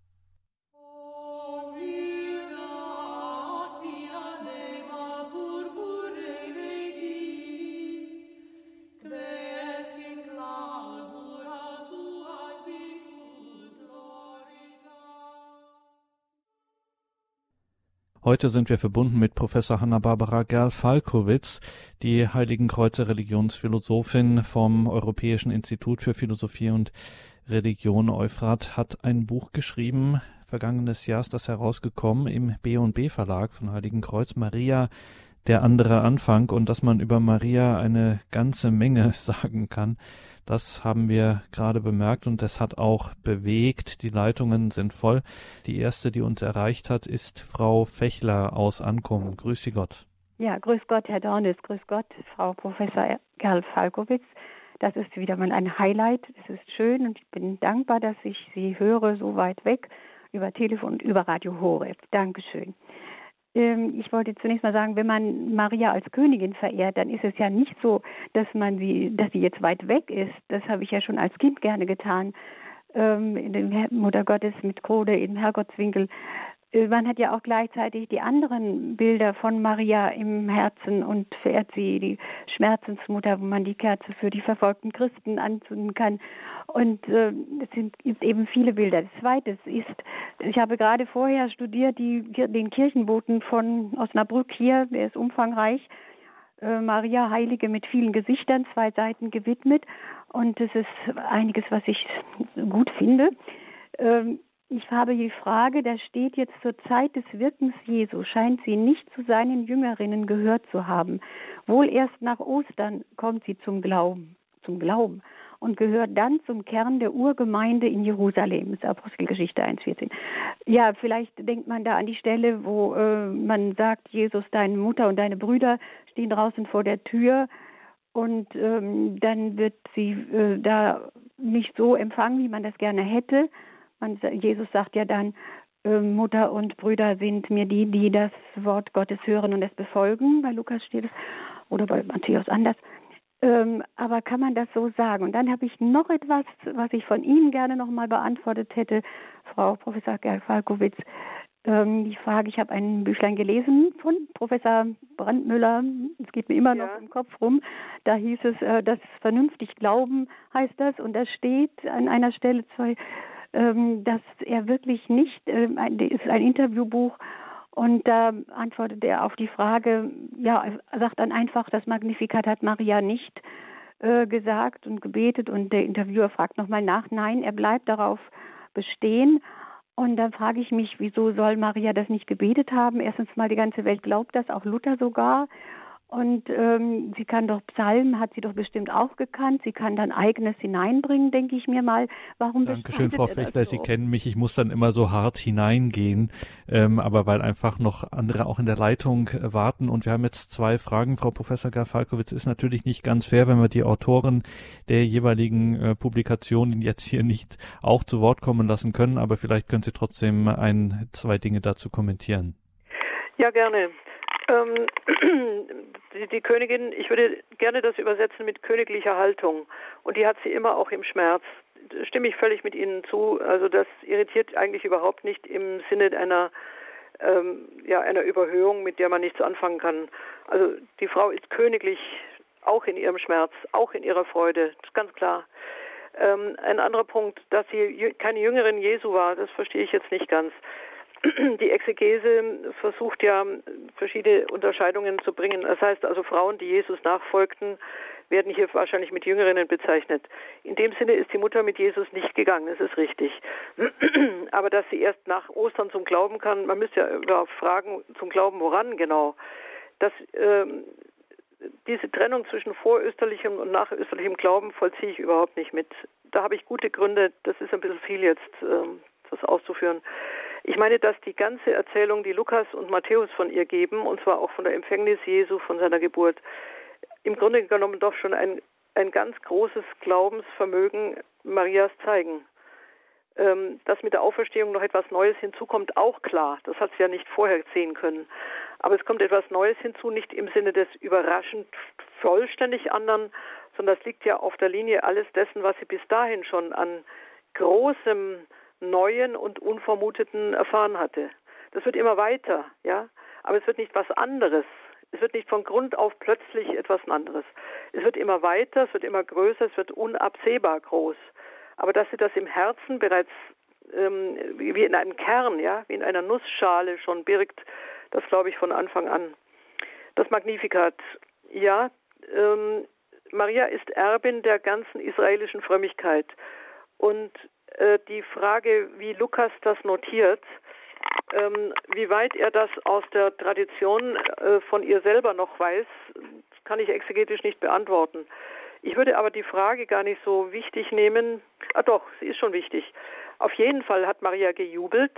Heute sind wir verbunden mit Professor Hanna-Barbara Gerl-Falkowitz, die Heiligen Kreuzer Religionsphilosophin vom Europäischen Institut für Philosophie und Religion Euphrat hat ein Buch geschrieben, vergangenes Jahr ist das herausgekommen im B&B Verlag von Heiligen Kreuz, Maria, der andere Anfang und dass man über Maria eine ganze Menge sagen kann. Das haben wir gerade bemerkt und das hat auch bewegt. Die Leitungen sind voll. Die erste, die uns erreicht hat, ist Frau Fechler aus Ankommen. Grüß Sie Gott. Ja, grüß Gott, Herr Dornis. Grüß Gott, Frau Professor Gerl Falkowitz. Das ist wieder mal ein Highlight. Es ist schön und ich bin dankbar, dass ich Sie höre, so weit weg, über Telefon und über Radio Horeb. Dankeschön. Ähm, ich wollte zunächst mal sagen, wenn man Maria als Königin verehrt, dann ist es ja nicht so, dass man sie, dass sie jetzt weit weg ist. Das habe ich ja schon als Kind gerne getan. Ähm, in dem Mutter Gottes mit Krone im Herrgottswinkel man hat ja auch gleichzeitig die anderen Bilder von Maria im Herzen und verehrt sie, die Schmerzensmutter, wo man die Kerze für die verfolgten Christen anzünden kann. Und äh, es sind gibt eben viele Bilder. Das Zweite ist, ich habe gerade vorher studiert die, den Kirchenboten von Osnabrück hier, der ist umfangreich. Äh, Maria Heilige mit vielen Gesichtern, zwei Seiten gewidmet. Und es ist einiges, was ich gut finde. Ähm, ich habe die Frage, da steht jetzt zur Zeit des Wirkens Jesu, scheint sie nicht zu seinen Jüngerinnen gehört zu haben. Wohl erst nach Ostern kommt sie zum Glauben, zum Glauben und gehört dann zum Kern der Urgemeinde in Jerusalem. Das ist Apostelgeschichte 1,14. Ja, vielleicht denkt man da an die Stelle, wo äh, man sagt, Jesus, deine Mutter und deine Brüder stehen draußen vor der Tür und ähm, dann wird sie äh, da nicht so empfangen, wie man das gerne hätte. Man, Jesus sagt ja dann, äh, Mutter und Brüder sind mir die, die das Wort Gottes hören und es befolgen. Bei Lukas steht es oder bei Matthäus anders. Ähm, aber kann man das so sagen? Und dann habe ich noch etwas, was ich von Ihnen gerne noch mal beantwortet hätte, Frau Professor Gerl-Falkowitz. Ähm, die Frage, ich habe ein Büchlein gelesen von Professor Brandmüller, es geht mir immer ja. noch im Kopf rum, da hieß es, äh, das vernünftig glauben heißt das und da steht an einer Stelle zwei, ähm, dass er wirklich nicht, äh, ist ein Interviewbuch und da antwortet er auf die Frage, ja, sagt dann einfach, das Magnificat hat Maria nicht äh, gesagt und gebetet und der Interviewer fragt nochmal nach, nein, er bleibt darauf bestehen und dann frage ich mich, wieso soll Maria das nicht gebetet haben? Erstens mal, die ganze Welt glaubt das, auch Luther sogar. Und ähm, sie kann doch Psalmen, hat sie doch bestimmt auch gekannt. Sie kann dann eigenes hineinbringen, denke ich mir mal. Warum Dankeschön, Frau Fechter. So? Sie kennen mich. Ich muss dann immer so hart hineingehen, ähm, aber weil einfach noch andere auch in der Leitung äh, warten. Und wir haben jetzt zwei Fragen. Frau Professor Garfalkowitz ist natürlich nicht ganz fair, wenn wir die Autoren der jeweiligen äh, Publikationen jetzt hier nicht auch zu Wort kommen lassen können. Aber vielleicht können Sie trotzdem ein, zwei Dinge dazu kommentieren. Ja, gerne. Ähm, die, die, Königin, ich würde gerne das übersetzen mit königlicher Haltung. Und die hat sie immer auch im Schmerz. Stimme ich völlig mit Ihnen zu. Also das irritiert eigentlich überhaupt nicht im Sinne einer, ähm, ja, einer Überhöhung, mit der man nichts anfangen kann. Also die Frau ist königlich, auch in ihrem Schmerz, auch in ihrer Freude. Das ist ganz klar. Ähm, ein anderer Punkt, dass sie keine Jüngerin Jesu war, das verstehe ich jetzt nicht ganz. die Exegese versucht ja verschiedene Unterscheidungen zu bringen. Das heißt also Frauen, die Jesus nachfolgten, werden hier wahrscheinlich mit Jüngerinnen bezeichnet. In dem Sinne ist die Mutter mit Jesus nicht gegangen, das ist richtig. Aber dass sie erst nach Ostern zum Glauben kann, man müsste ja überhaupt fragen, zum Glauben woran genau. Dass ähm, diese Trennung zwischen vorösterlichem und nachösterlichem Glauben vollziehe ich überhaupt nicht mit. Da habe ich gute Gründe, das ist ein bisschen viel jetzt, ähm, das auszuführen. Ich meine, dass die ganze Erzählung, die Lukas und Matthäus von ihr geben, und zwar auch von der Empfängnis Jesu, von seiner Geburt, im Grunde genommen doch schon ein, ein ganz großes Glaubensvermögen Marias zeigen. Ähm, dass mit der Auferstehung noch etwas Neues hinzukommt, auch klar. Das hat sie ja nicht vorher sehen können. Aber es kommt etwas Neues hinzu, nicht im Sinne des überraschend vollständig anderen, sondern das liegt ja auf der Linie alles dessen, was sie bis dahin schon an großem Neuen und Unvermuteten erfahren hatte. Das wird immer weiter, ja, aber es wird nicht was anderes. Es wird nicht von Grund auf plötzlich etwas anderes. Es wird immer weiter, es wird immer größer, es wird unabsehbar groß. Aber dass sie das im Herzen bereits ähm, wie in einem Kern, ja, wie in einer Nussschale schon birgt, das glaube ich von Anfang an. Das Magnificat, ja, ähm, Maria ist Erbin der ganzen israelischen Frömmigkeit. Und äh, die Frage, wie Lukas das notiert, ähm, wie weit er das aus der Tradition äh, von ihr selber noch weiß, kann ich exegetisch nicht beantworten. Ich würde aber die Frage gar nicht so wichtig nehmen. Ah doch, sie ist schon wichtig. Auf jeden Fall hat Maria gejubelt.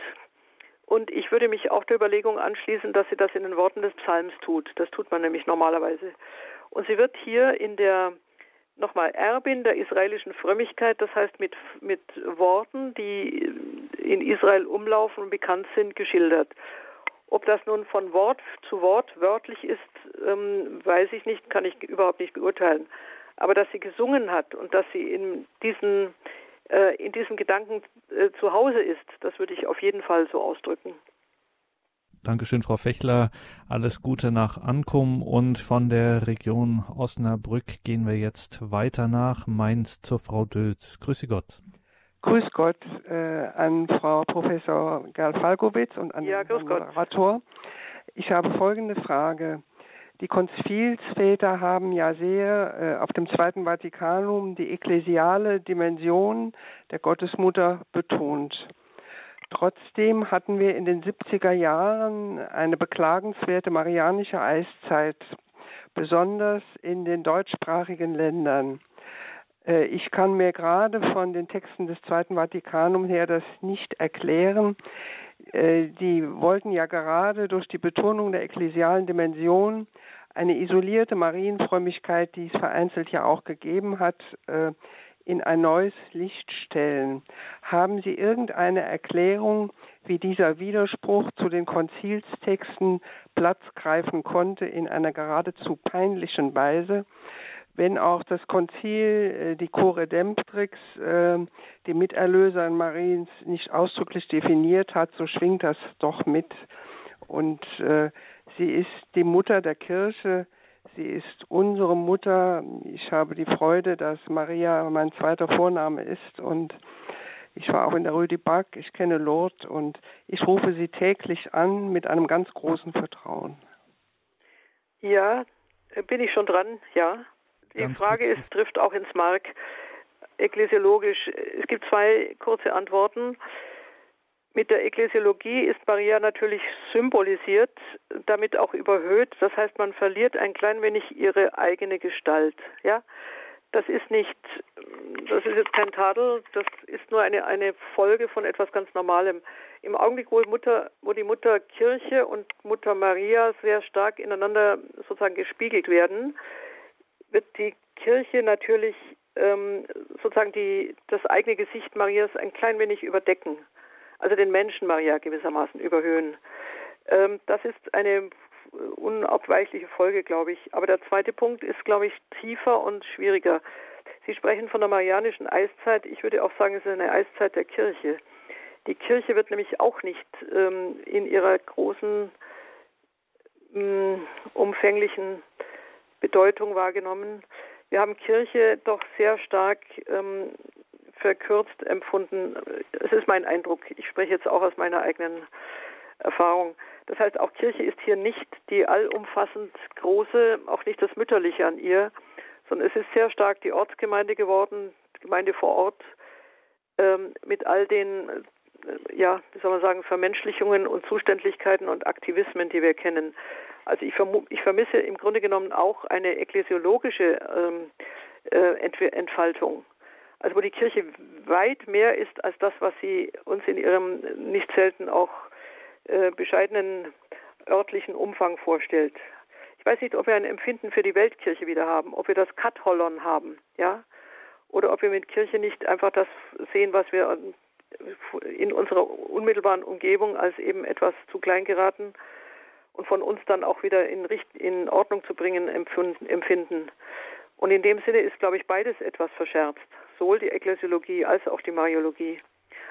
Und ich würde mich auch der Überlegung anschließen, dass sie das in den Worten des Psalms tut. Das tut man nämlich normalerweise. Und sie wird hier in der nochmal Erbin der israelischen Frömmigkeit, das heißt mit, mit Worten, die in Israel umlaufen und bekannt sind, geschildert. Ob das nun von Wort zu Wort wörtlich ist, ähm, weiß ich nicht, kann ich überhaupt nicht beurteilen. Aber dass sie gesungen hat und dass sie in diesen, äh, in diesen Gedanken äh, zu Hause ist, das würde ich auf jeden Fall so ausdrücken. Dankeschön, Frau Fechler. Alles Gute nach Ankum und von der Region Osnabrück gehen wir jetzt weiter nach Mainz zur Frau Dölz. Grüße Gott. Grüß Gott äh, an Frau Professor Gerl Falkowitz und an ja, den Moderator. Ich habe folgende Frage. Die Konzilsväter haben ja sehr äh, auf dem Zweiten Vatikanum die ekklesiale Dimension der Gottesmutter betont. Trotzdem hatten wir in den 70er Jahren eine beklagenswerte marianische Eiszeit, besonders in den deutschsprachigen Ländern. Äh, ich kann mir gerade von den Texten des Zweiten Vatikanum her das nicht erklären. Äh, die wollten ja gerade durch die Betonung der ekklesialen Dimension eine isolierte Marienfrömmigkeit, die es vereinzelt ja auch gegeben hat, äh, in ein neues Licht stellen. Haben Sie irgendeine Erklärung, wie dieser Widerspruch zu den Konzilstexten Platz greifen konnte in einer geradezu peinlichen Weise? wenn auch das Konzil, äh, die Chore Demptrix, äh, die Miterlöser in Mariens nicht ausdrücklich definiert hat, so schwingt das doch mit. Und äh, sie ist die Mutter der Kirche, sie ist unsere Mutter. Ich habe die Freude, dass Maria mein zweiter Vorname ist und ich war auch in der Rue du Bac, ich kenne Lourdes und ich rufe sie täglich an mit einem ganz großen Vertrauen. Ja, bin ich schon dran, ja. Die Ganz Frage ist, trifft auch ins Mark ekklesiologisch. Es gibt zwei kurze Antworten. Mit der Ekklesiologie ist Maria natürlich symbolisiert, damit auch überhöht. Das heißt, man verliert ein klein wenig ihre eigene Gestalt. Ja, das ist nicht, das ist jetzt kein Tadel, das ist nur eine, eine Folge von etwas ganz Normalem. Im Augenblick, wo, Mutter, wo die Mutter Kirche und Mutter Maria sehr stark ineinander sozusagen gespiegelt werden, wird die Kirche natürlich ähm, sozusagen die, das eigene Gesicht Marias ein klein wenig überdecken, also den Menschen Maria gewissermaßen überhöhen. Ähm, das ist eine unabweichliche Folge, glaube ich. Aber der zweite Punkt ist, glaube ich, tiefer und schwieriger. Sie sprechen von der marianischen Eiszeit. Ich würde auch sagen, es ist eine Eiszeit der Kirche. Die Kirche wird nämlich auch nicht ähm, in ihrer großen, ähm, umfänglichen Bedeutung wahrgenommen. Wir haben Kirche doch sehr stark ähm, verkürzt empfunden. Es ist mein Eindruck. Ich spreche jetzt auch aus meiner eigenen Erfahrung. Das heißt, auch Kirche ist hier nicht die allumfassend große, auch nicht das Mütterliche an ihr, sondern es ist sehr stark die Ortsgemeinde geworden, Gemeinde vor Ort, ähm, mit all den, äh, ja, wie soll man sagen, Vermenschlichungen und Zuständigkeiten und Aktivismen, die wir kennen. Also ich, ich vermisse im Grunde genommen auch eine ekklesiologische ähm, äh, Entfaltung. Also wo die Kirche weit mehr ist als das, was sie uns in ihrem nicht selten auch äh, bescheidenen örtlichen Umfang vorstellt. Ich weiß nicht, ob wir ein Empfinden für die Weltkirche wieder haben, ob wir das Kathollon haben, ja, oder ob wir mit Kirche nicht einfach das sehen, was wir in unserer unmittelbaren Umgebung als eben etwas zu klein geraten und von uns dann auch wieder in, in Ordnung zu bringen empfinden. Und in dem Sinne ist, glaube ich, beides etwas verschärft, sowohl die Ekklesiologie als auch die Mariologie.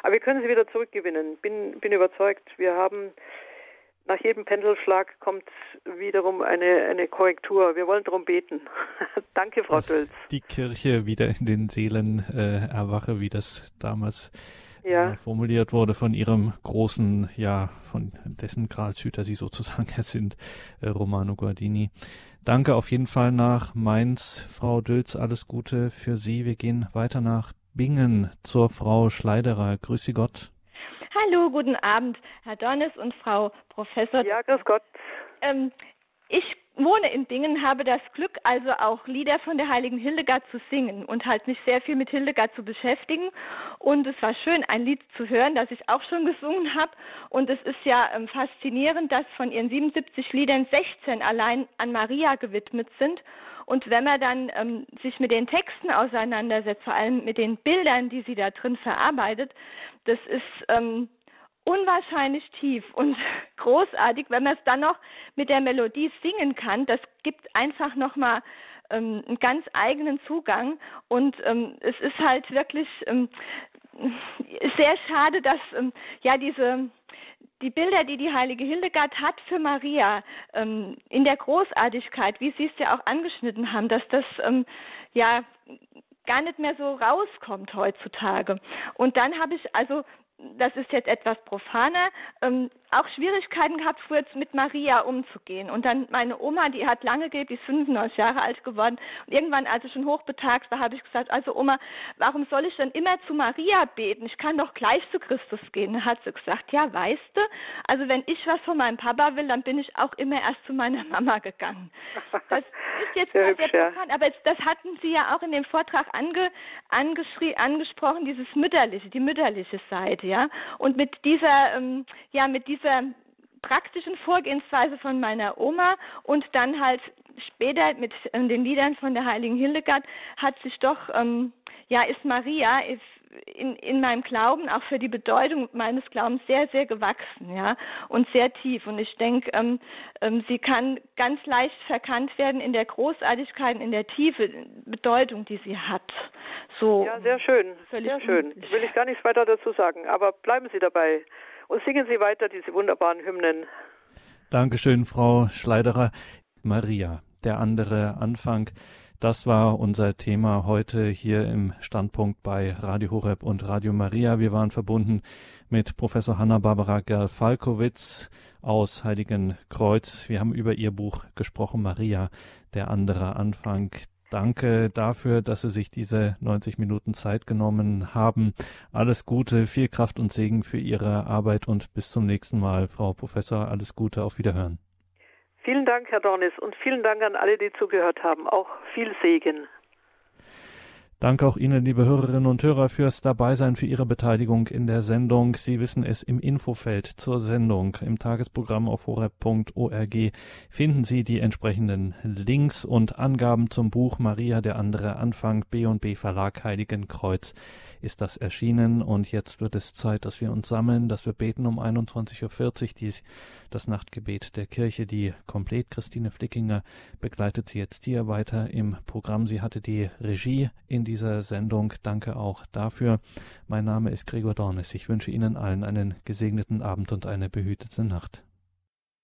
Aber wir können sie wieder zurückgewinnen. Bin, bin überzeugt, wir haben nach jedem Pendelschlag kommt wiederum eine, eine Korrektur. Wir wollen darum beten. Danke, Frau Dölz. Die Kirche wieder in den Seelen äh, erwache, wie das damals ja. äh, formuliert wurde von ihrem großen, ja, von dessen Gralshüter sie sozusagen sind, äh, Romano Guardini. Danke auf jeden Fall nach Mainz, Frau Dölz. Alles Gute für Sie. Wir gehen weiter nach Bingen zur Frau Schleiderer. Grüße Gott. Hallo, guten Abend, Herr Donnes und Frau Professor. Ja, grüß Gott. Ähm, ich wohne in Bingen, habe das Glück, also auch Lieder von der heiligen Hildegard zu singen und halt mich sehr viel mit Hildegard zu beschäftigen. Und es war schön, ein Lied zu hören, das ich auch schon gesungen habe. Und es ist ja ähm, faszinierend, dass von ihren 77 Liedern 16 allein an Maria gewidmet sind. Und wenn man dann ähm, sich mit den Texten auseinandersetzt, vor allem mit den Bildern, die sie da drin verarbeitet, das ist ähm, unwahrscheinlich tief und großartig. Wenn man es dann noch mit der Melodie singen kann, das gibt einfach nochmal ähm, einen ganz eigenen Zugang. Und ähm, es ist halt wirklich ähm, sehr schade, dass ähm, ja diese die Bilder, die die heilige Hildegard hat für Maria ähm, in der Großartigkeit, wie Sie es ja auch angeschnitten haben, dass das ähm, ja gar nicht mehr so rauskommt heutzutage. Und dann habe ich also das ist jetzt etwas profaner, ähm, auch Schwierigkeiten gehabt, früher mit Maria umzugehen. Und dann meine Oma, die hat lange gelebt, die ist 95 Jahre alt geworden. Und irgendwann, als ich schon hochbetagt war, habe ich gesagt, also Oma, warum soll ich denn immer zu Maria beten? Ich kann doch gleich zu Christus gehen. Da hat sie gesagt, ja, weißt du, also wenn ich was von meinem Papa will, dann bin ich auch immer erst zu meiner Mama gegangen. Das ist jetzt sehr, sehr bekannt, aber jetzt, das hatten Sie ja auch in dem Vortrag ange, angesprochen, dieses mütterliche, die mütterliche Seite, ja. Und mit dieser, ähm, ja, mit dieser dieser praktischen Vorgehensweise von meiner Oma und dann halt später mit ähm, den Liedern von der heiligen Hildegard hat sich doch, ähm, ja, ist Maria, ist, in, in meinem Glauben, auch für die Bedeutung meines Glaubens sehr, sehr gewachsen, ja, und sehr tief. Und ich denke, ähm, ähm, sie kann ganz leicht verkannt werden in der Großartigkeit, in der Tiefe, Bedeutung, die sie hat. So. Ja, sehr schön, sehr schön. Will ich gar nichts weiter dazu sagen, aber bleiben Sie dabei und singen Sie weiter diese wunderbaren Hymnen. Dankeschön, Frau Schleiderer. Maria, der andere Anfang. Das war unser Thema heute hier im Standpunkt bei Radio Horeb und Radio Maria. Wir waren verbunden mit Professor Hanna-Barbara Gerl-Falkowitz aus Heiligen Kreuz. Wir haben über ihr Buch gesprochen, Maria, der andere Anfang. Danke dafür, dass Sie sich diese 90 Minuten Zeit genommen haben. Alles Gute, viel Kraft und Segen für Ihre Arbeit und bis zum nächsten Mal, Frau Professor. Alles Gute, auf Wiederhören. Vielen Dank, Herr Dornis, und vielen Dank an alle, die zugehört haben. Auch viel Segen. Danke auch Ihnen, liebe Hörerinnen und Hörer, fürs Dabeisein, für Ihre Beteiligung in der Sendung. Sie wissen es im Infofeld zur Sendung. Im Tagesprogramm auf horeb.org finden Sie die entsprechenden Links und Angaben zum Buch Maria der andere Anfang B&B Verlag Heiligenkreuz ist das erschienen und jetzt wird es Zeit, dass wir uns sammeln, dass wir beten um 21.40 Uhr die, das Nachtgebet der Kirche. Die komplett Christine Flickinger begleitet sie jetzt hier weiter im Programm. Sie hatte die Regie in dieser Sendung. Danke auch dafür. Mein Name ist Gregor Dornes. Ich wünsche Ihnen allen einen gesegneten Abend und eine behütete Nacht.